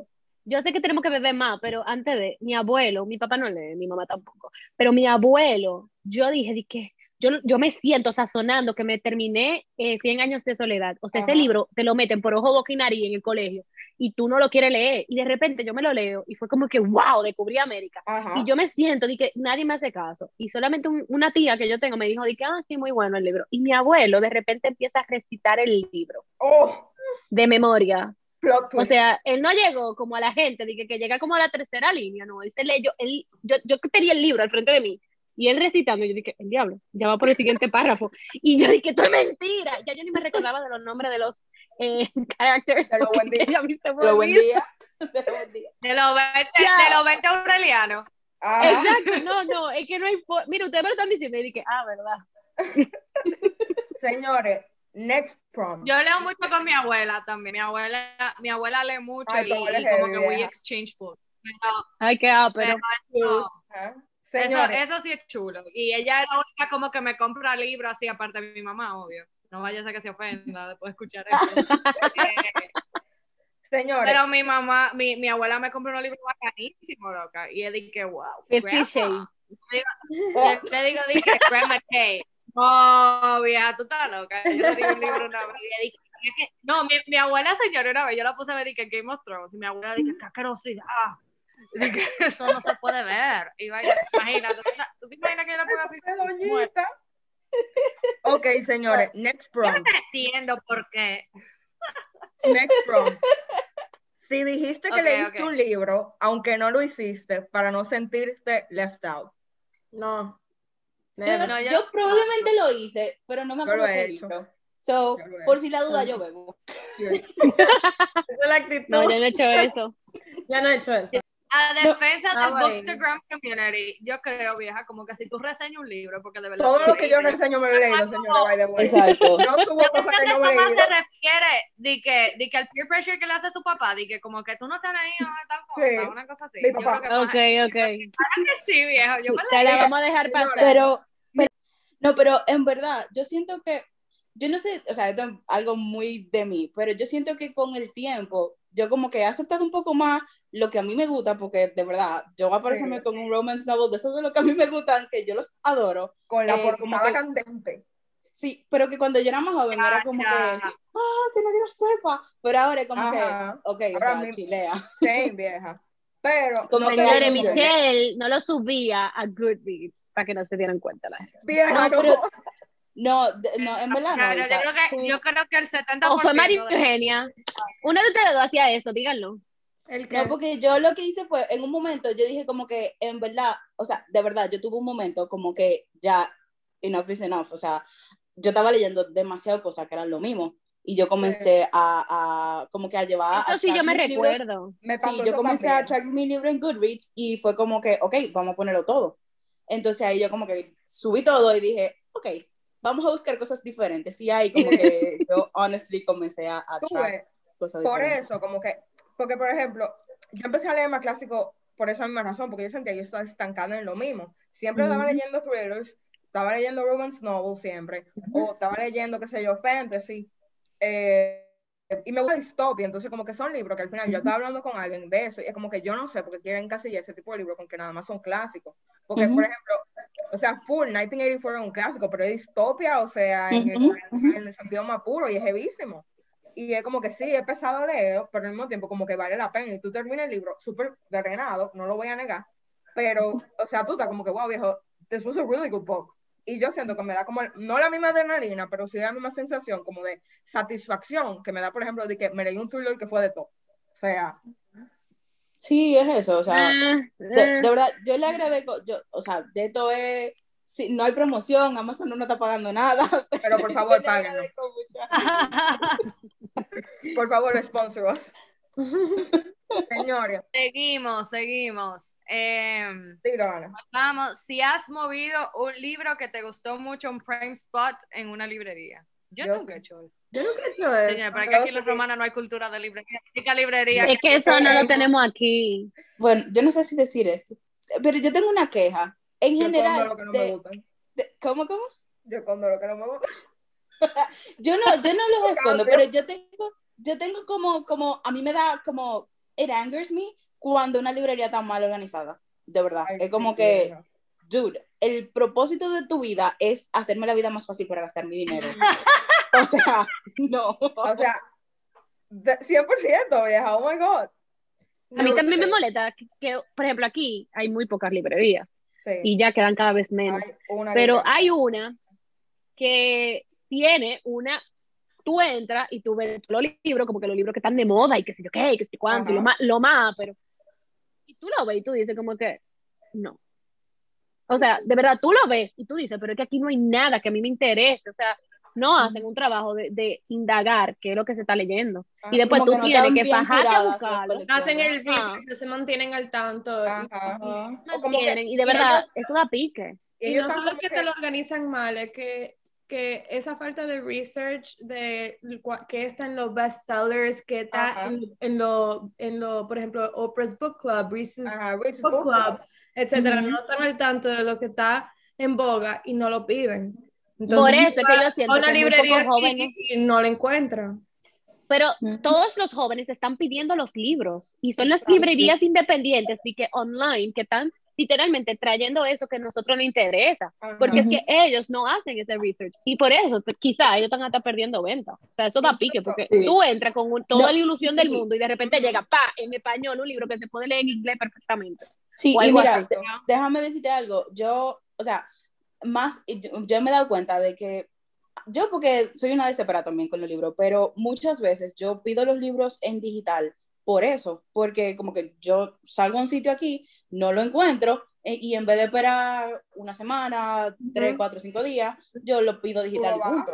yo sé que tenemos que beber más, pero antes de, mi abuelo, mi papá no lee, mi mamá tampoco, pero mi abuelo, yo dije, di que yo, yo me siento sazonando que me terminé eh, 100 años de soledad. O sea, ese libro te lo meten por ojo, boca y nariz en el colegio y tú no lo quieres leer. Y de repente yo me lo leo y fue como que, wow, descubrí América. Ajá. Y yo me siento, di que nadie me hace caso. Y solamente un- una tía que yo tengo me dijo, di que, ah, sí, muy bueno el libro. Y mi abuelo de repente empieza a recitar el libro Oh, de memoria. Plot O twist. sea, él no llegó como a la gente, dije que llega como a la tercera línea, no, él se leyó, él, yo, yo tenía el libro al frente de mí, y él recitando, yo dije, el diablo, ya va por el siguiente párrafo, y yo dije, esto es mentira, ya yo ni me recordaba de los nombres de los eh, characters, De los buen día. me Pero buen día. De buen día. De los 20, Ya. de los 20 aurelianos. Ajá. Exacto, no, no, es que no hay, mira, ustedes me lo están diciendo, y dije, ah, verdad, Señores, next prom. Yo leo mucho con mi abuela también. Mi abuela, mi abuela lee mucho Ay, y, y es como que we exchange books. Ay, qué pero, eso, eso sí es chulo. Y ella es la única como que me compra libros así, aparte de mi mamá, obvio. No vaya a ser que se ofenda después de escuchar eso. Señores, pero mi mamá, mi, mi abuela me compró unos libros bacanísimos, loca. Y de que, wow. Fifty. Shades. Yo te digo, dije, Grandma Kay. No, vieja, tú estás loca. Yo le digo un libro una vez. y le dije, "Es que-". no, mi, mi abuela señora una vez, yo la puse a ver y que Game of Thrones. Y mi abuela dije, qué asquerosidad. Y dije, eso no se puede ver. Y vaya, imagínate, ¿tú, te- tú te imaginas que yo la ponga así? doñita. Ok, señores, next Yo prom. no entiendo por qué. Next prom. Si dijiste que leíste un libro, aunque no lo hiciste, para no sentirte left out. No. Yo. No, yo- yo probablemente lo hice, pero no me acuerdo lo he qué hecho. libro. So, he por si la duda, yo bebo. Esa es la actitud. no, yo no he hecho eso, Ya no he hecho eso. A defensa No, del no, Bookstagram Community, yo creo, vieja, como que si tú reseñas un libro, porque de verdad. Todo lo que yo reseño me lo he leído, señora, by the way. Exacto. No Yo cosas que que no me eso he más leído. se refiere de que, de que el peer pressure que le hace su papá, de que como que tú no estás ahí o tal cosa, Sí, una cosa así. mi Yo papá. creo que más- ok, ok, Sí, viejo, yo me te la vamos a dejar pasar. Pero, pero No, pero en verdad, yo siento que, yo no sé, o sea, esto es algo muy de mí, pero yo siento que con el tiempo, yo como que he aceptado un poco más lo que a mí me gusta, porque de verdad, yo voy a aparecerme Sí. con un romance novel de esos de lo que a mí me gustan, que yo los adoro. Con la Eh, como portada que- candente. Sí, pero que cuando yo era más joven era como que, Ya. ah, que nadie lo sepa. Pero ahora es como Ajá. que, ok, o Ahora sea, mismo. chilea. Sí, vieja. Pero, Como que Señores, Michelle no lo subía a Goodreads para que no se dieran cuenta la gente. vieja, No, no. pero- No, no, en verdad no. Yo, creo que, yo creo que el 70% O fue María de- Eugenia. Una de ustedes dos hacía eso, díganlo. ¿El? No, porque yo lo que hice fue, en un momento, yo dije como que, en verdad, o sea, de verdad, yo tuve un momento como que ya, enough is enough, o sea, yo estaba leyendo demasiado cosas que eran lo mismo, y yo comencé a, a como que a llevar... a Eso sí, yo me recuerdo. Me pasó Sí, yo comencé a también. track mi libro en Goodreads y fue como que, ok, vamos a ponerlo todo. Entonces ahí yo como que subí todo y dije, ok, vamos a buscar cosas diferentes. Y ahí como que yo honestly comencé a, a cosas por diferentes. eso, como que, porque por ejemplo, yo empecé a leer más clásico por esa misma razón, porque yo sentía que yo estaba estancada en lo mismo. Siempre estaba Ujú. leyendo thrillers, estaba leyendo romance novels siempre, o estaba leyendo, qué sé yo, fantasy, eh, y me gusta distopia, entonces como que son libros que al final yo estaba hablando con alguien de eso, y es como que yo no sé, porque quieren encasillar ese tipo de libros con que nada más son clásicos. Porque, Ujú. por ejemplo, o sea, Full, 1984 es un clásico, pero es distopia, o sea, en, el, en el sentido más puro, y es heavísimo. Y es como que sí, es pesado leer, pero al mismo tiempo como que vale la pena. Y tú terminas el libro súper drenado, no lo voy a negar, pero, o sea, tú estás como que, wow, viejo, this was a really good book. Y yo siento que me da como, no la misma adrenalina, pero sí la misma sensación como de satisfacción que me da, por ejemplo, de que me leí un thriller que fue de todo. O sea, Sí, es eso, o sea, Ah, de, ah. de verdad, yo le agradezco, yo, o sea, de esto es, si no hay promoción, Amazon no está pagando nada. pero por favor, páguenlo. Por favor, sponsor us. Señores, seguimos, seguimos. Ana. vamos, si has movido un libro que te gustó mucho, un prime spot en una librería. Yo, Yo nunca he hecho eso. Yo nunca he hecho eso. Señor, pero es que aquí en la sí. romana no hay cultura de librería. Es que eso no lo tenemos aquí. Bueno, yo no sé si decir esto, pero yo tengo una queja. En Yo general, lo que no me de- gusta. de- ¿cómo, cómo? Yo escondo lo que no me gusta. Yo no, yo no los escondo, pero yo tengo, yo tengo como, como, a mí me da como, it angers me cuando una librería está mal organizada, de verdad. Ay, es como sí, que, vieja. Dude, el propósito de tu vida es hacerme la vida más fácil para gastar mi dinero. o sea, no. O sea, de- 100%, vieja, oh my God. A mí también me Sí, molesta que, que, por ejemplo, aquí hay muy pocas librerías sí. y ya quedan cada vez menos. Hay Pero librería. hay una que tiene una, tú entras y tú ves los libros, como que los libros que están de moda y que sé yo qué, y que sé cuánto, y lo más, lo más, pero... Y tú lo ves y tú dices como que, no. O sea, de verdad, tú lo ves y tú dices, pero es que aquí no hay nada que a mí me interese, o sea, no hacen un trabajo de, de indagar qué es lo que se está leyendo. Y después tú que no tienes que bien bajarte a buscarlo. Hacen el Ah. research, no se mantienen al tanto. y- Ajá. Ajá. O como que- Tienen, y de y verdad, ellos- eso da pique. y Y no solo que que- te lo organizan mal, es que, que esa falta de research de que está en los bestsellers, que está en, en lo, en lo, por ejemplo, Oprah's Book Club, Reese's Ajá, Book Book Club, etcétera, Ujú. no están al tanto de lo que está en boga y no lo piden. Por eso es que yo siento una que muy librería pocos jóvenes y no lo encuentran. Pero todos los jóvenes están pidiendo los libros y son las librerías independientes y que online que están literalmente trayendo eso que a nosotros nos interesa, porque es que ellos no hacen ese research y por eso pues, quizá ellos están hasta perdiendo venta. O sea, eso da pique porque Sí. tú entras con un- toda No, la ilusión del mundo y de repente llega pa en español un libro que se puede leer en inglés perfectamente. Sí, y mira, así. déjame decirte algo. Yo, o sea, más, yo, yo me he dado cuenta de que yo, porque soy una desesperada también con los libros, pero muchas veces yo pido los libros en digital por eso, porque como que yo salgo a un sitio aquí, no lo encuentro, e- y en vez de esperar una semana, tres, cuatro, cinco días, yo lo pido digital punto.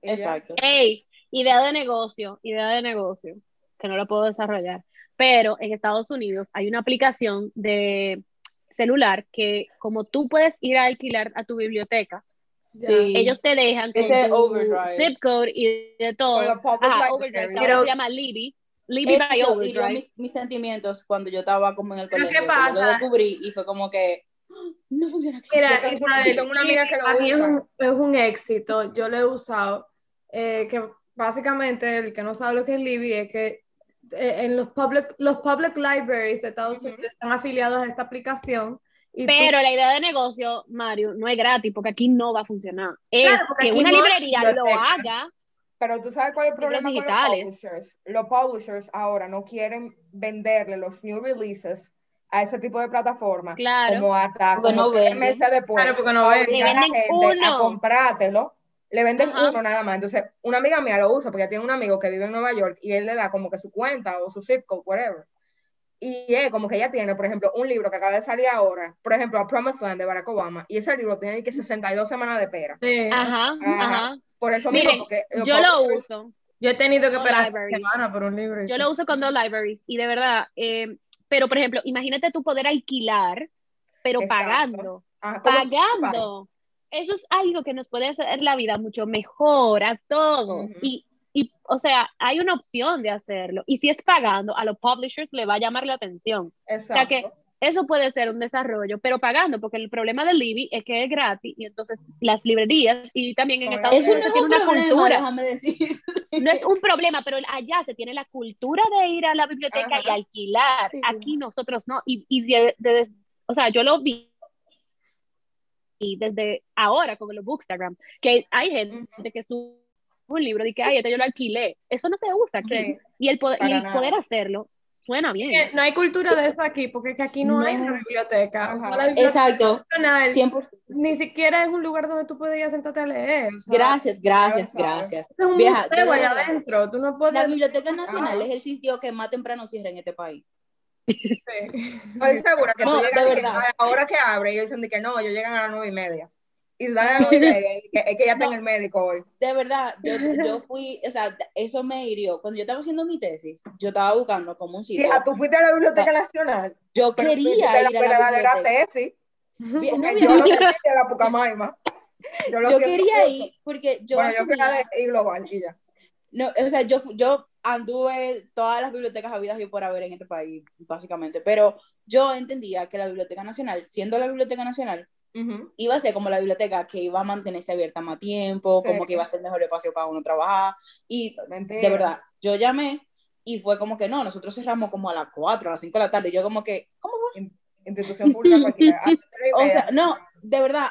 Exacto. Ey, idea de negocio, idea de negocio, que no lo puedo desarrollar. Pero en Estados Unidos hay una aplicación de celular que como tú puedes ir a alquilar a tu biblioteca, Sí. ellos te dejan con Ese tu overdrive. zip code y de todo. Ajá, library. overdrive, Pero- ahora se llama Libby. Libby by Eso hirió Overdrive. mis, mis sentimientos cuando yo estaba como en el colegio. ¿qué yo lo pasa? descubrí y fue como que, no funciona aquí. Mira, Yo tengo una- Isabel, tengo una amiga que lo a mí es un, es un éxito, yo lo he usado, eh, que básicamente el que no sabe lo que es Libby es que eh, en los public, los public libraries de Estados. Unidos están afiliados a esta aplicación. Y tú- Pero la idea de negocio, Mario, no es gratis porque aquí no va a funcionar. Es Claro, porque que una no librería lo haga. Pero tú sabes cuál es el problema con los digitales. publishers. Los publishers ahora no quieren venderle los new releases a ese tipo de plataformas Claro. como hasta Porque como no venden. meses después. Claro, porque no a venden. obligar a venden gente a uno. comprártelo. Le venden Ajá. uno nada más. Entonces, una amiga mía lo usa porque tiene un amigo que vive en Nueva York y él le da como que su cuenta o su zip code, whatever. Y es como que ella tiene, por ejemplo, un libro que acaba de salir ahora, por ejemplo, A Promised Land de Barack Obama, y ese libro tiene que 62 semanas de espera. Sí. Ajá, Ajá. ajá. Por eso Miren, mismo, porque Yo lo uso. Yo he tenido que esperar libraries. semana por un libro. Yo lo uso con dos libraries y de verdad, eh, pero por ejemplo, imagínate tú poder alquilar, pero Exacto. pagando, Ajá, pagando. Eso es algo que nos puede hacer la vida mucho mejor a todos. Y, y, o sea, hay una opción de hacerlo. Y si es pagando, a los publishers le va a llamar la atención. Exacto. sea que- Eso puede ser un desarrollo, pero pagando, porque el problema del Libby es que es gratis y entonces las librerías y también en Estados no Unidos es se tiene un una problema, cultura. déjame decir. No es un problema, pero allá se tiene la cultura de ir a la biblioteca y alquilar. Sí. Aquí nosotros no. Y, y de- de- o sea, yo lo vi y desde ahora con los bookstagrams, que hay gente que sube un libro y que, ay, este yo lo alquilé. Eso no se usa aquí. Sí, y el, poder, y el poder hacerlo suena bien. Que No hay cultura de eso aquí, porque es que aquí no, hay No. una biblioteca. O sea, biblioteca Exacto, nacional 100%. ni siquiera es un lugar donde tú a sentarte a leer. o sea, Gracias, gracias, gracias. Es un Vieja, museo allá adentro. Tú no puedes. La Biblioteca Nacional Ajá. es el sitio que más temprano cierra en este país. Estoy segura que No, tú de llegas que verdad. a la hora que abre, ellos dicen de que no, ellos llegan a las nueve y media. Y dan a las nueve y media, y que, es que ya está en el médico hoy. De verdad, yo, yo fui, o sea, eso me hirió. Cuando yo estaba haciendo mi tesis, yo estaba buscando como un sitio. Hija, tú fuiste a la Biblioteca Nacional. Yo quería la ir a la verdadera biblioteca. tesis. Bien, no, yo lo sé de la Pucamaima. Yo, lo Yo quería ir porque yo Bueno, yo a asumía- de I Global y ya. No, o sea, yo, yo anduve todas las bibliotecas habidas y por haber en este país, básicamente, pero yo entendía que la Biblioteca Nacional, siendo la Biblioteca Nacional, Ujú. iba a ser como la biblioteca que iba a mantenerse abierta más tiempo, Sí. como que iba a ser el mejor espacio para uno trabajar, y Mentira. de verdad, yo llamé y fue como que no, nosotros cerramos como a las 4, a las 5 de la tarde, y yo como que, ¿cómo fue? Institución pública cualquiera. Ah, O sea, no, de verdad,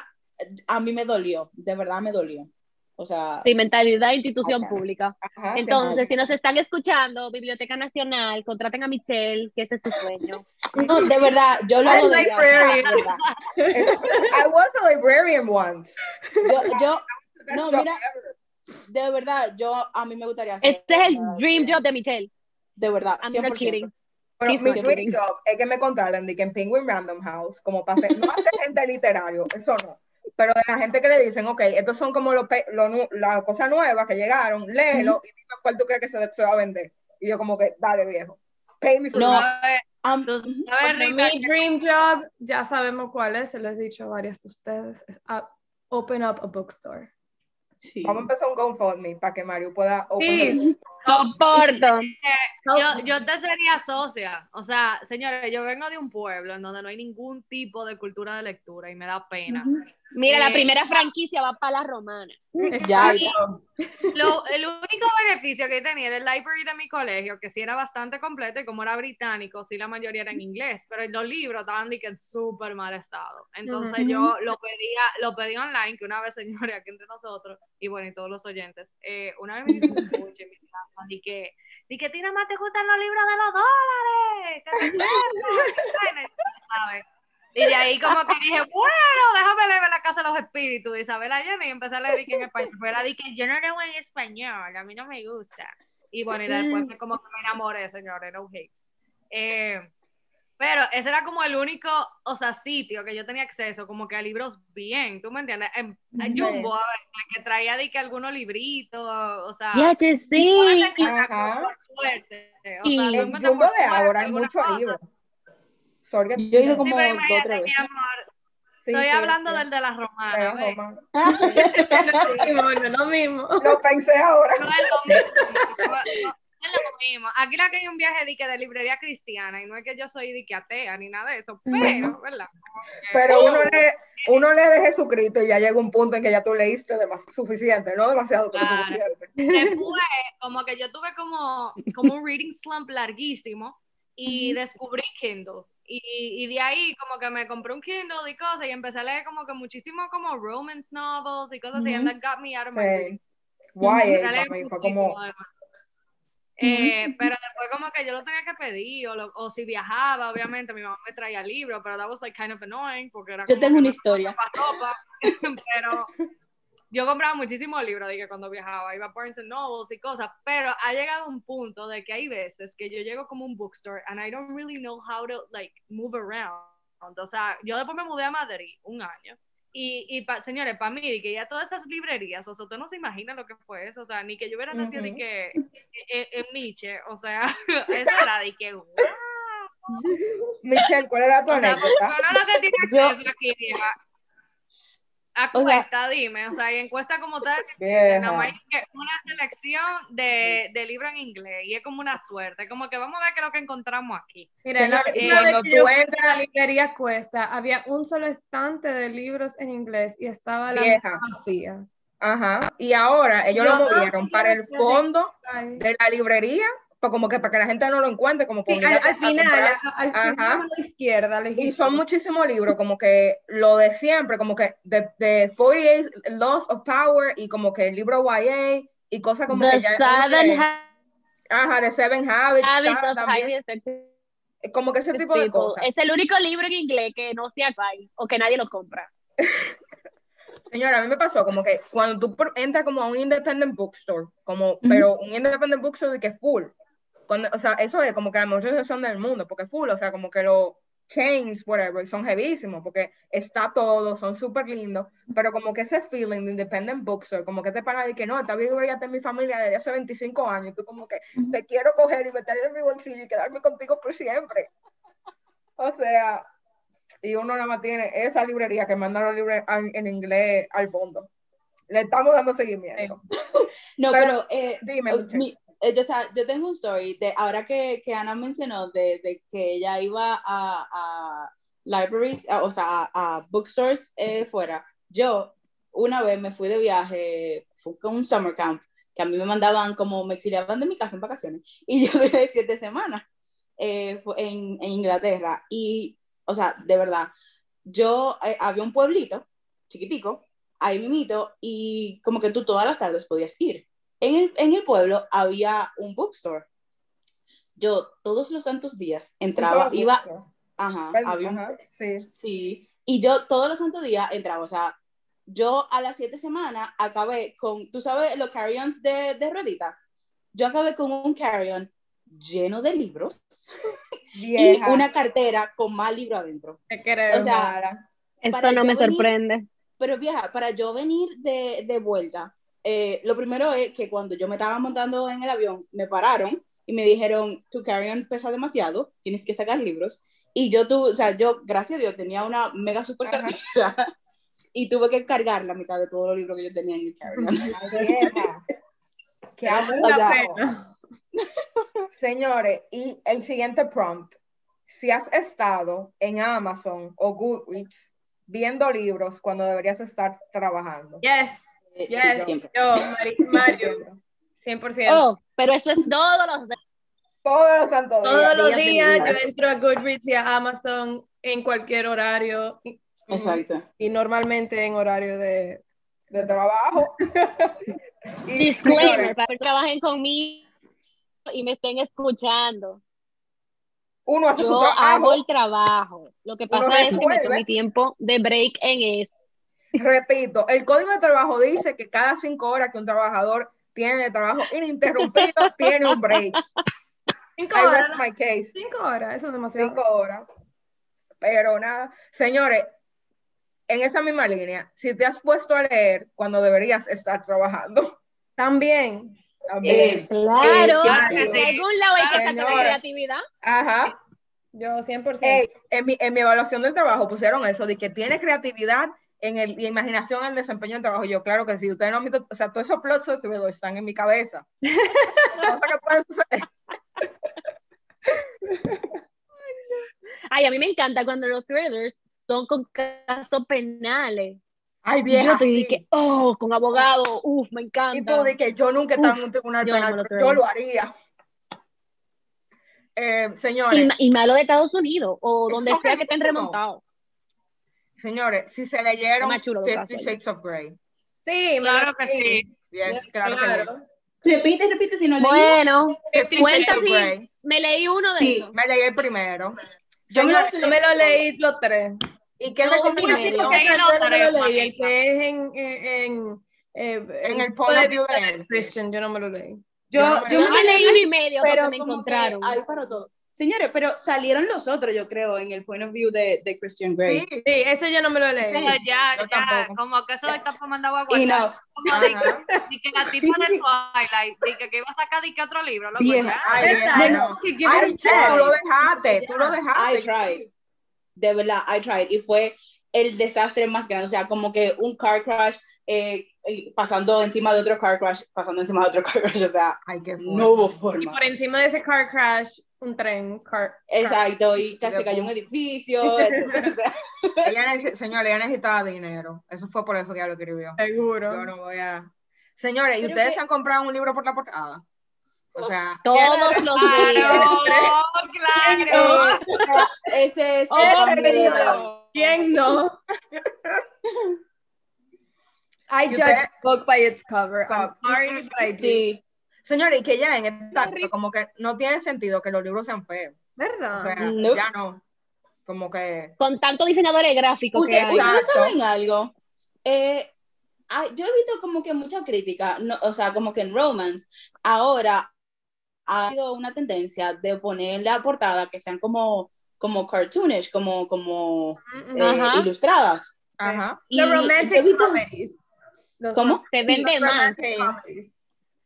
a mí me dolió, de verdad me dolió. O sea, Sí, mentalidad de institución pública. Ajá, Entonces, si nos están escuchando, Biblioteca Nacional, contraten a Michelle, que ese es su sueño. no, de verdad, yo lo I hago de verdad. I was a librarian once. Yo, yo, No, mira, de verdad, yo a mí me gustaría hacer. Este es el dream job de Michelle. De verdad, I'm 100%. not kidding. Bueno, mi dream job es que me contraten de que en Penguin Random House, como para hacer, no hacer gente literario, eso no, pero de la gente que le dicen, ok, estos son como los pe- lo nu- las cosas nuevas que llegaron, léelo y dime cuál tú crees que se, se va a vender. Y yo como que, dale viejo, pay me for No. Porque Rita, mi dream job, ya sabemos cuál es, se lo he dicho a varias de ustedes, es up- open up a bookstore. Sí. Vamos a empezar un GoFundMe para que Mario pueda open Sí. Soporto. Yo, yo te sería socia. O sea, señores, yo vengo de un pueblo en donde no hay ningún tipo de cultura de lectura y me da pena. Mira, la Eh, primera franquicia va para la romana. Ya. Lo- el único beneficio que tenía era el library de mi colegio, que sí era bastante completo y como era británico, sí la mayoría era en inglés, pero los libros estaban que en súper mal estado. Entonces yo lo pedía, lo pedí online, que una vez, señores, aquí entre nosotros, y bueno, y todos los oyentes, eh, una vez me un di que, di que a ti nada más te gustan los libros de los dólares. Y de ahí como que dije, bueno, déjame leer la casa de los espíritus de Isabel Allende y empecé a leer en español. Pero era di que yo no leo en español, a mí no me gusta. Y bueno, y después fue como que me enamoré, señores, no hate. Eh, pero ese era como el único, o sea, sitio que yo tenía acceso, como que a libros bien, ¿tú me entiendes? En, a Sí. Jumbo, a ver, que traía di que algunos libritos, o sea, Ya, sí. Ajá. por suerte. O Y sea, En Jumbo por de suerte ahora hay muchos libros. Sorry Yo he ido Sí, como pero dos tres mi veces. amor, Sí, estoy sí, hablando sí. del de la De romana, ¿ves? Roma. Sí, bueno, lo mismo. Lo pensé ahora. No es lo mismo. No, lo mismo. Aquí la que hay un viaje de, que de librería cristiana y no es que yo soy de atea ni nada de eso, pero, ¿verdad? Pero uno lee, uno lee de Jesucristo y ya llega un punto en que ya tú leíste demas- suficiente, no demasiado, pero Claro. suficiente. Después, como que yo tuve como, como un reading slump larguísimo y descubrí Kindle. Y, y de ahí como que me compré un Kindle y cosas y empecé a leer como que muchísimo como romance novels y cosas así, and that got me out of my Sí. a leer para mí fue como, además. Eh, pero después como que yo lo tenía que pedir o, lo- o si viajaba obviamente mi mamá me traía libros pero that was like kind of annoying porque era Yo tengo una historia. pa' ropa, pero yo compraba muchísimos libros que cuando viajaba iba a Barnes Nobles y cosas pero ha llegado un punto de que hay veces que yo llego como un bookstore and I don't really know how to like move around. O sea yo después me mudé a Madrid un año y, y pa- señores, para mí, que ya todas esas librerías, o sea, usted no se imagina lo que fue eso, o sea, ni que yo hubiera nacido de Ujú. que en, Nietzsche, o sea, eso era de que, wow. Michelle, ¿cuál era tu O sea, anécdota? uno lo que tiene Yo- acceso aquí, vieja, a O sea- dime, o sea, y encuesta como tal, nada más una selección de, de libros en inglés, y es como una suerte, como que vamos a ver qué es lo que encontramos aquí. Mira, la cuando tú fui a entras- la librería Cuesta, había un solo estante de libros en inglés y estaba la Vieja. vacía. Ajá. Y ahora ellos lo movieron para el fondo de la librería, pues como que para que la gente no lo encuentre, como por Sí, al, al final, a- al Ajá. final a la izquierda, Y son muchísimos libros, como que lo de siempre, como que de, de 48 Laws of Power y como que el libro YA y cosas como The que ya Seven. Ha- Ajá, de Seven Habits, Habits está of también, Effective como que ese tipo de cosas. Es el único libro en inglés que no se hay o que nadie lo compra. Señora, a mí me pasó como que cuando tú entras como a un independent bookstore, como, pero un independent bookstore de que es full, cuando, o sea, eso es como que la mejor sensación del mundo, porque full, o sea, como que los chains, whatever, son heavísimos, porque está todo, son súper lindos, pero como que ese feeling de independent bookstore, como que te pana de que no, esta librería está en mi familia desde hace 25 años, y tú como que te quiero coger y meterle en mi bolsillo y quedarme contigo por siempre. O sea, y uno nada más tiene esa librería que manda los libros en, inglés al fondo. Le estamos dando seguimiento. No, Pero, pero, eh, dime, mi- yo, o sea, yo tengo un story de ahora que, que Ana mencionó de, de que ella iba a, a libraries, a- o sea, a, a bookstores eh, fuera. Yo una vez me fui de viaje, fue con un summer camp, que a mí me mandaban como, me exiliaban de mi casa en vacaciones, y yo duré siete semanas eh, en, en Inglaterra. Y, o sea, de verdad, yo, eh, había un pueblito chiquitico, ahí mimito, y como que tú todas las tardes podías ir. En el, en el pueblo había un bookstore. Yo todos los santos días entraba, iba, bookstore. ajá, Perdón, había un, ajá, sí. Sí, y yo todos los santos días entraba, o sea, yo a las siete semanas acabé con, tú sabes, los carry-ons de, de ruedita, yo acabé con un carry-on lleno de libros y Vieja. una cartera con más libros adentro. Te creo. o sea. Esto no me venir- sorprende. Pero vieja, para yo venir de, de vuelta, eh, lo primero es que cuando yo me estaba montando en el avión, me pararon y me dijeron, tu carry-on pesa demasiado, tienes que sacar libros. Y yo tuve, o sea, yo, gracias a Dios, tenía una mega super cartera y tuve que cargar la mitad de todos los libros que yo tenía en el carry-on. Qué abuso. Señores, y el siguiente prompt. Si has estado en Amazon o Goodreads viendo libros cuando deberías estar trabajando. Yes, yes. siempre. Yo, Mari- Mario, 100%. Oh, pero eso es todos los días. Todos los santos días. Todos los días días yo entro a Goodreads y a Amazon en cualquier horario. Exacto. Y normalmente en horario de... de trabajo. Y, Disclaimer, para que trabajen conmigo y me estén escuchando. uno hace su Yo trabajo. hago el trabajo. Lo que pasa es que meto resuelve. mi tiempo de break en eso. Repito, el código de trabajo dice que cada cinco horas que un trabajador tiene de trabajo ininterrumpido, tiene un break. Cinco I horas. my case. Cinco horas, eso es demasiado. Cinco horas. Pero nada, señores, en esa misma línea, si te has puesto a leer cuando deberías estar trabajando, También. también. Eh, Claro, sí, sí. de algún lado hay que sacar creatividad. Ajá. Yo 100%. Ey, en, mi, en mi evaluación del trabajo pusieron eso, de que tiene creatividad en el, y imaginación el desempeño del trabajo. Y Yo, claro que sí, ustedes no han visto, o sea, todos esos plots están en mi cabeza. Cosas que pueden suceder. Ay, a mí me encanta cuando los thrillers son con casos penales. Ay, Y vieja. yo te sí. dije, oh, con abogado, uff, me Y encanta. tú de que yo nunca he estado en un tribunal yo penal, me lo pero yo lo haría. Eh, y, señores, ma- y malo de Estados Unidos, o donde sea que estén remontados. Señores, si se leyeron Fifty. Shades of Grey, Sí, me Claro que sí. yes, claro, que Claro. yes. Repite, repite si no leí. Bueno, cuenta si me leí uno de Sí. esos. Me leí el primero. Yo me lo Yo me lo leí los tres. ¿Y qué que no me tres, lo leí, el que es en, en, en, eh, En el punto point de. Christian, yo no me lo leí. Yo, Yo me me leí uno y medio pero porque me encontraron. ahí para todo. Señores, pero salieron los otros, yo creo, en el point of view de, de Christian Grey. Sí, Sí, ese yo no me lo leí. Sí. Ya, yo ya, tampoco. como que eso está para mandar a guardar. Enough. Como de, de que la tipa Sí, sí, de. Twilight, de que, que iba a sacar de que otro libro. Loco, ya. Ay, Es no. como que Ay, a che, tú lo dejaste, tú lo dejaste. I tried. De verdad, I tried. Y fue el desastre más grande. O sea, como que un car crash eh, eh, pasando encima de otro car crash, pasando encima de otro car crash. O sea, Ay, qué no hubo Y forma. por encima de ese car crash, un tren. Car, Exacto, y casi cayó un edificio, etcétera. O sea, Ella señora, ella necesitaba dinero. Eso fue por eso que ella lo escribió. seguro. Yo no voy a. Señores, ¿y Pero ustedes que- se han comprado un libro por la portada? O sea, Todos los días. Claro, claro. eh, ese es Oh, el ¡Ese cambio de libro! ¿Quién no? I ¿Y judge a book by its cover. I'm Cover. sorry, but I do. Sí, señores, y que ya en esta época como que no tiene sentido que los libros sean feos. O ¿Verdad? sea, ya no. Como que. Con tantos diseñadores gráficos que Ustedes. Exacto. ustedes saben algo. Eh, yo he visto como que mucha crítica, no, o sea, como que en romance, ahora ha habido una tendencia de poner la portada que sean como, como cartoonish, como, como Mm, eh, Ajá. ilustradas. Ajá. Y romantic visto- comedies. Los ¿Cómo? Se vende más. comedies.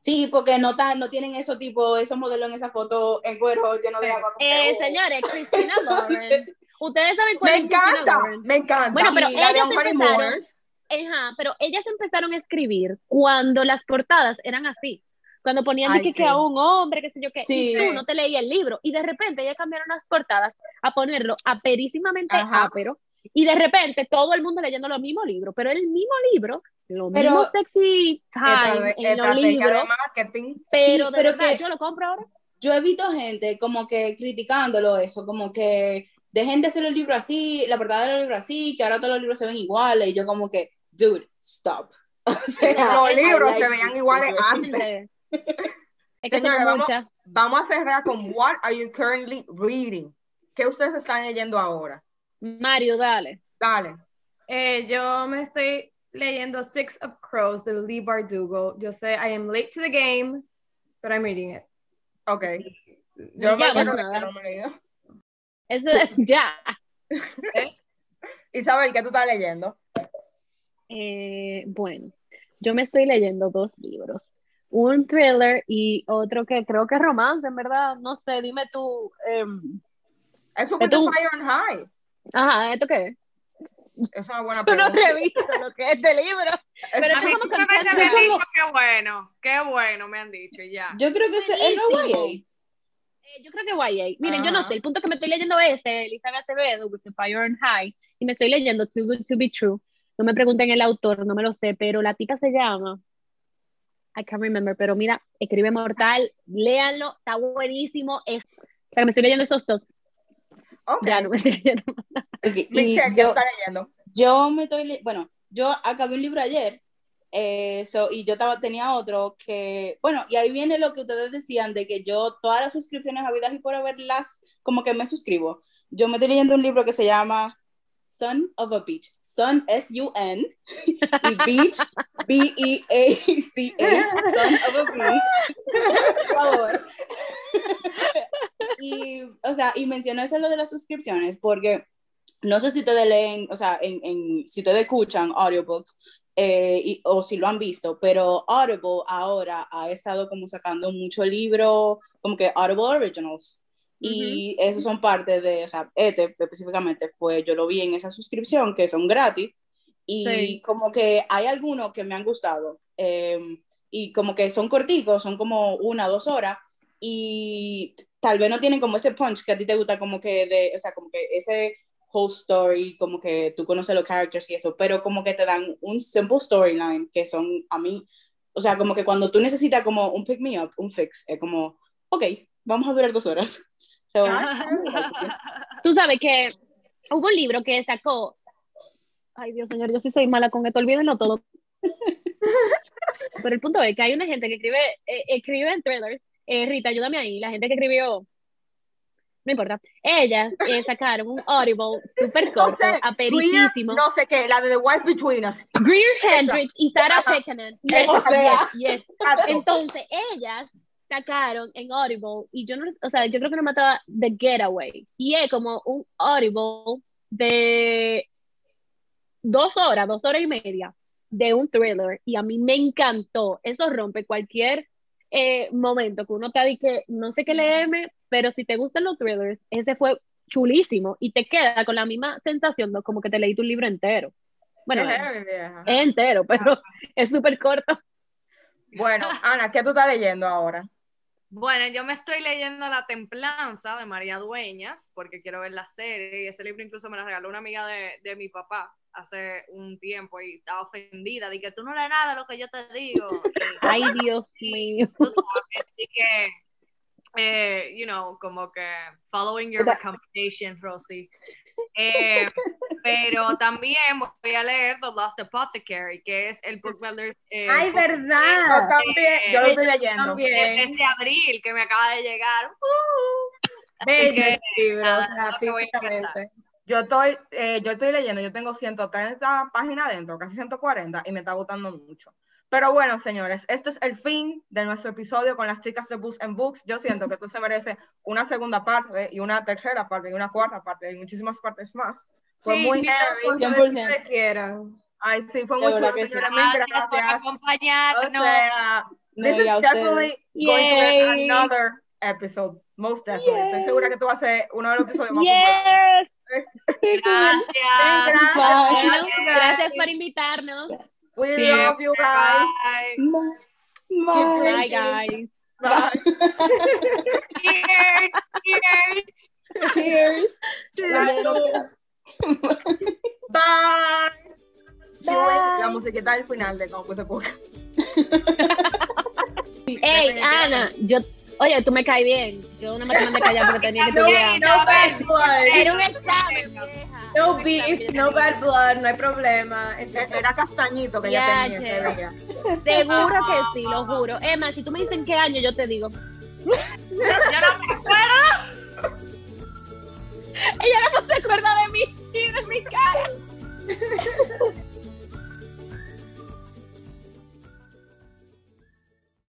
Sí, porque no, tan, no tienen esos tipos, esos modelos en esa foto en cuero lleno de agua. Eh, señores, Christina Lauren. Ustedes saben cuál Me es Christina encanta, Lauren. me encanta. Bueno, pero de ellas empezaron- Ajá, pero ellas empezaron a escribir cuando las portadas eran así. Cuando ponían de Ay, que, sí. que a un hombre, que sé yo qué, Sí. y tú no te leías el libro. Y de repente ellas cambiaron las portadas a ponerlo aperísimamente Ajá. ápero. Y de repente todo el mundo leyendo los mismos libros, pero el mismo libro, lo Pero- mismo sexy estrate- time en los estrategia de libros, marketing. pero Sí, de pero verdad, que- yo lo compro ahora. yo he visto gente como que criticándolo eso, como que dejen de hacer los libros así, la portada de los libros así, que ahora todos los libros se ven iguales, y yo como que, dude, stop. O sea, Los libros I se veían iguales antes. Es que Señora, son vamos-. Vamos a cerrar con What are you currently reading? ¿Qué ustedes están leyendo ahora? Mario, dale. Dale. Eh, yo me estoy leyendo Six of Crows de Lee Bardugo. Yo sé, I am late to the game, but I'm reading it. Ok. Yo Ya, me pues acuerdo nada. que no me he leído. Eso es ya. Isabel, ¿qué tú estás leyendo? Eh, bueno, yo me estoy leyendo dos libros. Un thriller y otro que creo que es romance, en verdad. No sé, dime tú. em, Es With Esto- the Fire and High. ajá, ¿esto qué es? Es una buena no pregunta. has visto lo que es este libro. Pero Es- es como dicho qué bueno, qué bueno me han dicho ya. Yo creo que es no. YA. Eh, yo creo que YA. Miren, yo no sé, el punto que me estoy leyendo es este, Elizabeth Acevedo, With the Fire and High, y me estoy leyendo Too Good to Be True. No me pregunten el autor, no me lo sé, pero la tipa se llama, I can't remember, pero mira, escribe mortal, léanlo, está buenísimo. Es, o sea, que me estoy leyendo esos dos, Ok. ya no me estoy leyendo. Ok, y ¿qué yo, estás leyendo? yo me estoy, bueno, yo acabé un libro ayer, eh, so- y yo estaba, tenía otro que, bueno, y ahí viene lo que ustedes decían de que yo todas las suscripciones habidas y por haberlas, como que me suscribo. Yo me estoy leyendo un libro que se llama Son of a Beach, Son S-U-N, y Beach, B-E-A-C-H, Son of a Beach. Por favor. Y, o sea, y mencioné eso lo de las suscripciones, porque no sé si ustedes leen, o sea, en, en, si ustedes escuchan audiobooks eh, y- o si lo han visto, pero Audible ahora ha estado como sacando mucho libro, como que Audible Originals. Y esos son parte de, o sea, este específicamente fue, yo lo vi en esa suscripción, que son gratis, y Sí. como que hay algunos que me han gustado, eh, y como que son corticos, son como una, dos horas, y tal vez no tienen como ese punch que a ti te gusta, como que de, o sea, como que ese whole story, como que tú conoces los characters y eso, pero como que te dan un simple storyline que son a mí, o sea, como que cuando tú necesitas como un pick me up, un fix, es como, ok, vamos a durar dos horas. So, Tú sabes que hubo un libro que sacó. Ay, Dios señor, yo sí soy mala con esto, olvídenlo todo. Pero el punto es que hay una gente que escribe, eh, escribe en thrillers. Eh, Rita, ayúdame ahí. La gente que escribió. No importa. Ellas eh, sacaron un Audible súper No corto, sé. Greer, no sé qué, la de The Wife Between Us. Greer Hendricks y Sarah Pekkanen. Yes, O sea. yes, yes. Entonces, ellas sacaron en Audible, y yo no, o sea, yo creo que no mataba The Getaway, y es como un Audible de dos horas, dos horas y media de un thriller, y a mí me encantó, eso rompe cualquier eh, momento que uno te dice, no sé qué leerme, pero si te gustan los thrillers, ese fue chulísimo, y te queda con la misma sensación, ¿no? como que te leíste un libro entero. Bueno, es entero, pero es súper corto. Bueno, Ana, ¿qué tú estás leyendo ahora? Bueno, yo me estoy leyendo La Templanza de María Dueñas porque quiero ver la serie y ese libro incluso me lo regaló una amiga de, de mi papá hace un tiempo y estaba ofendida, de que tú no lees nada de lo que yo te digo. Y, Ay, Dios mío. tú sabes, y que, eh, you know, como que following your recommendations, Rosie. Eh, pero también voy a leer The Lost Apothecary, que es el book eh, Ay, Yo verdad. también, yo lo estoy leyendo. También. este abril que me acaba de llegar. Uh. Bello que, libro, nada, o sea, físicamente. Yo estoy, eh, yo estoy leyendo, yo tengo 130 páginas adentro, casi 140, y me está gustando mucho. Pero bueno, señores, este es el fin de nuestro episodio con las chicas de Books and Books. Yo siento que esto se merece una segunda parte y una tercera parte y una cuarta parte y muchísimas partes más. Fue Sí, muy heavy. cuando 100%. ustedes quieran. Ay, sí, fue muy chulo, señores. Mil Gracias por gracias. O acompañarnos. sea, No, this is definitely going to be Yay. another episode. Most definitely. Estoy segura que tú vas a ser uno de los episodios más. Yes. Gracias. Gracias. Gracias. gracias por invitarnos. We Sí. love you guys. Bye. Bye. Bye, guys. Bye. Cheers. Cheers. Cheers. Bye. Bye. La musiquita del final de Como de Poca. Hey, Ana, yo, Oye, tú me caes bien. Yo nada más te mandé callar porque tenía que no, estudiar. No, bad blood. Era un examen, vieja. No beef, no bad blood, no hay problema. Era castañito que ya tenía ese día. Seguro que sí, lo juro. Emma, si tú me dicen qué año, yo te digo. Yo no me acuerdo. Ella no se acuerda de mí y de mi cara.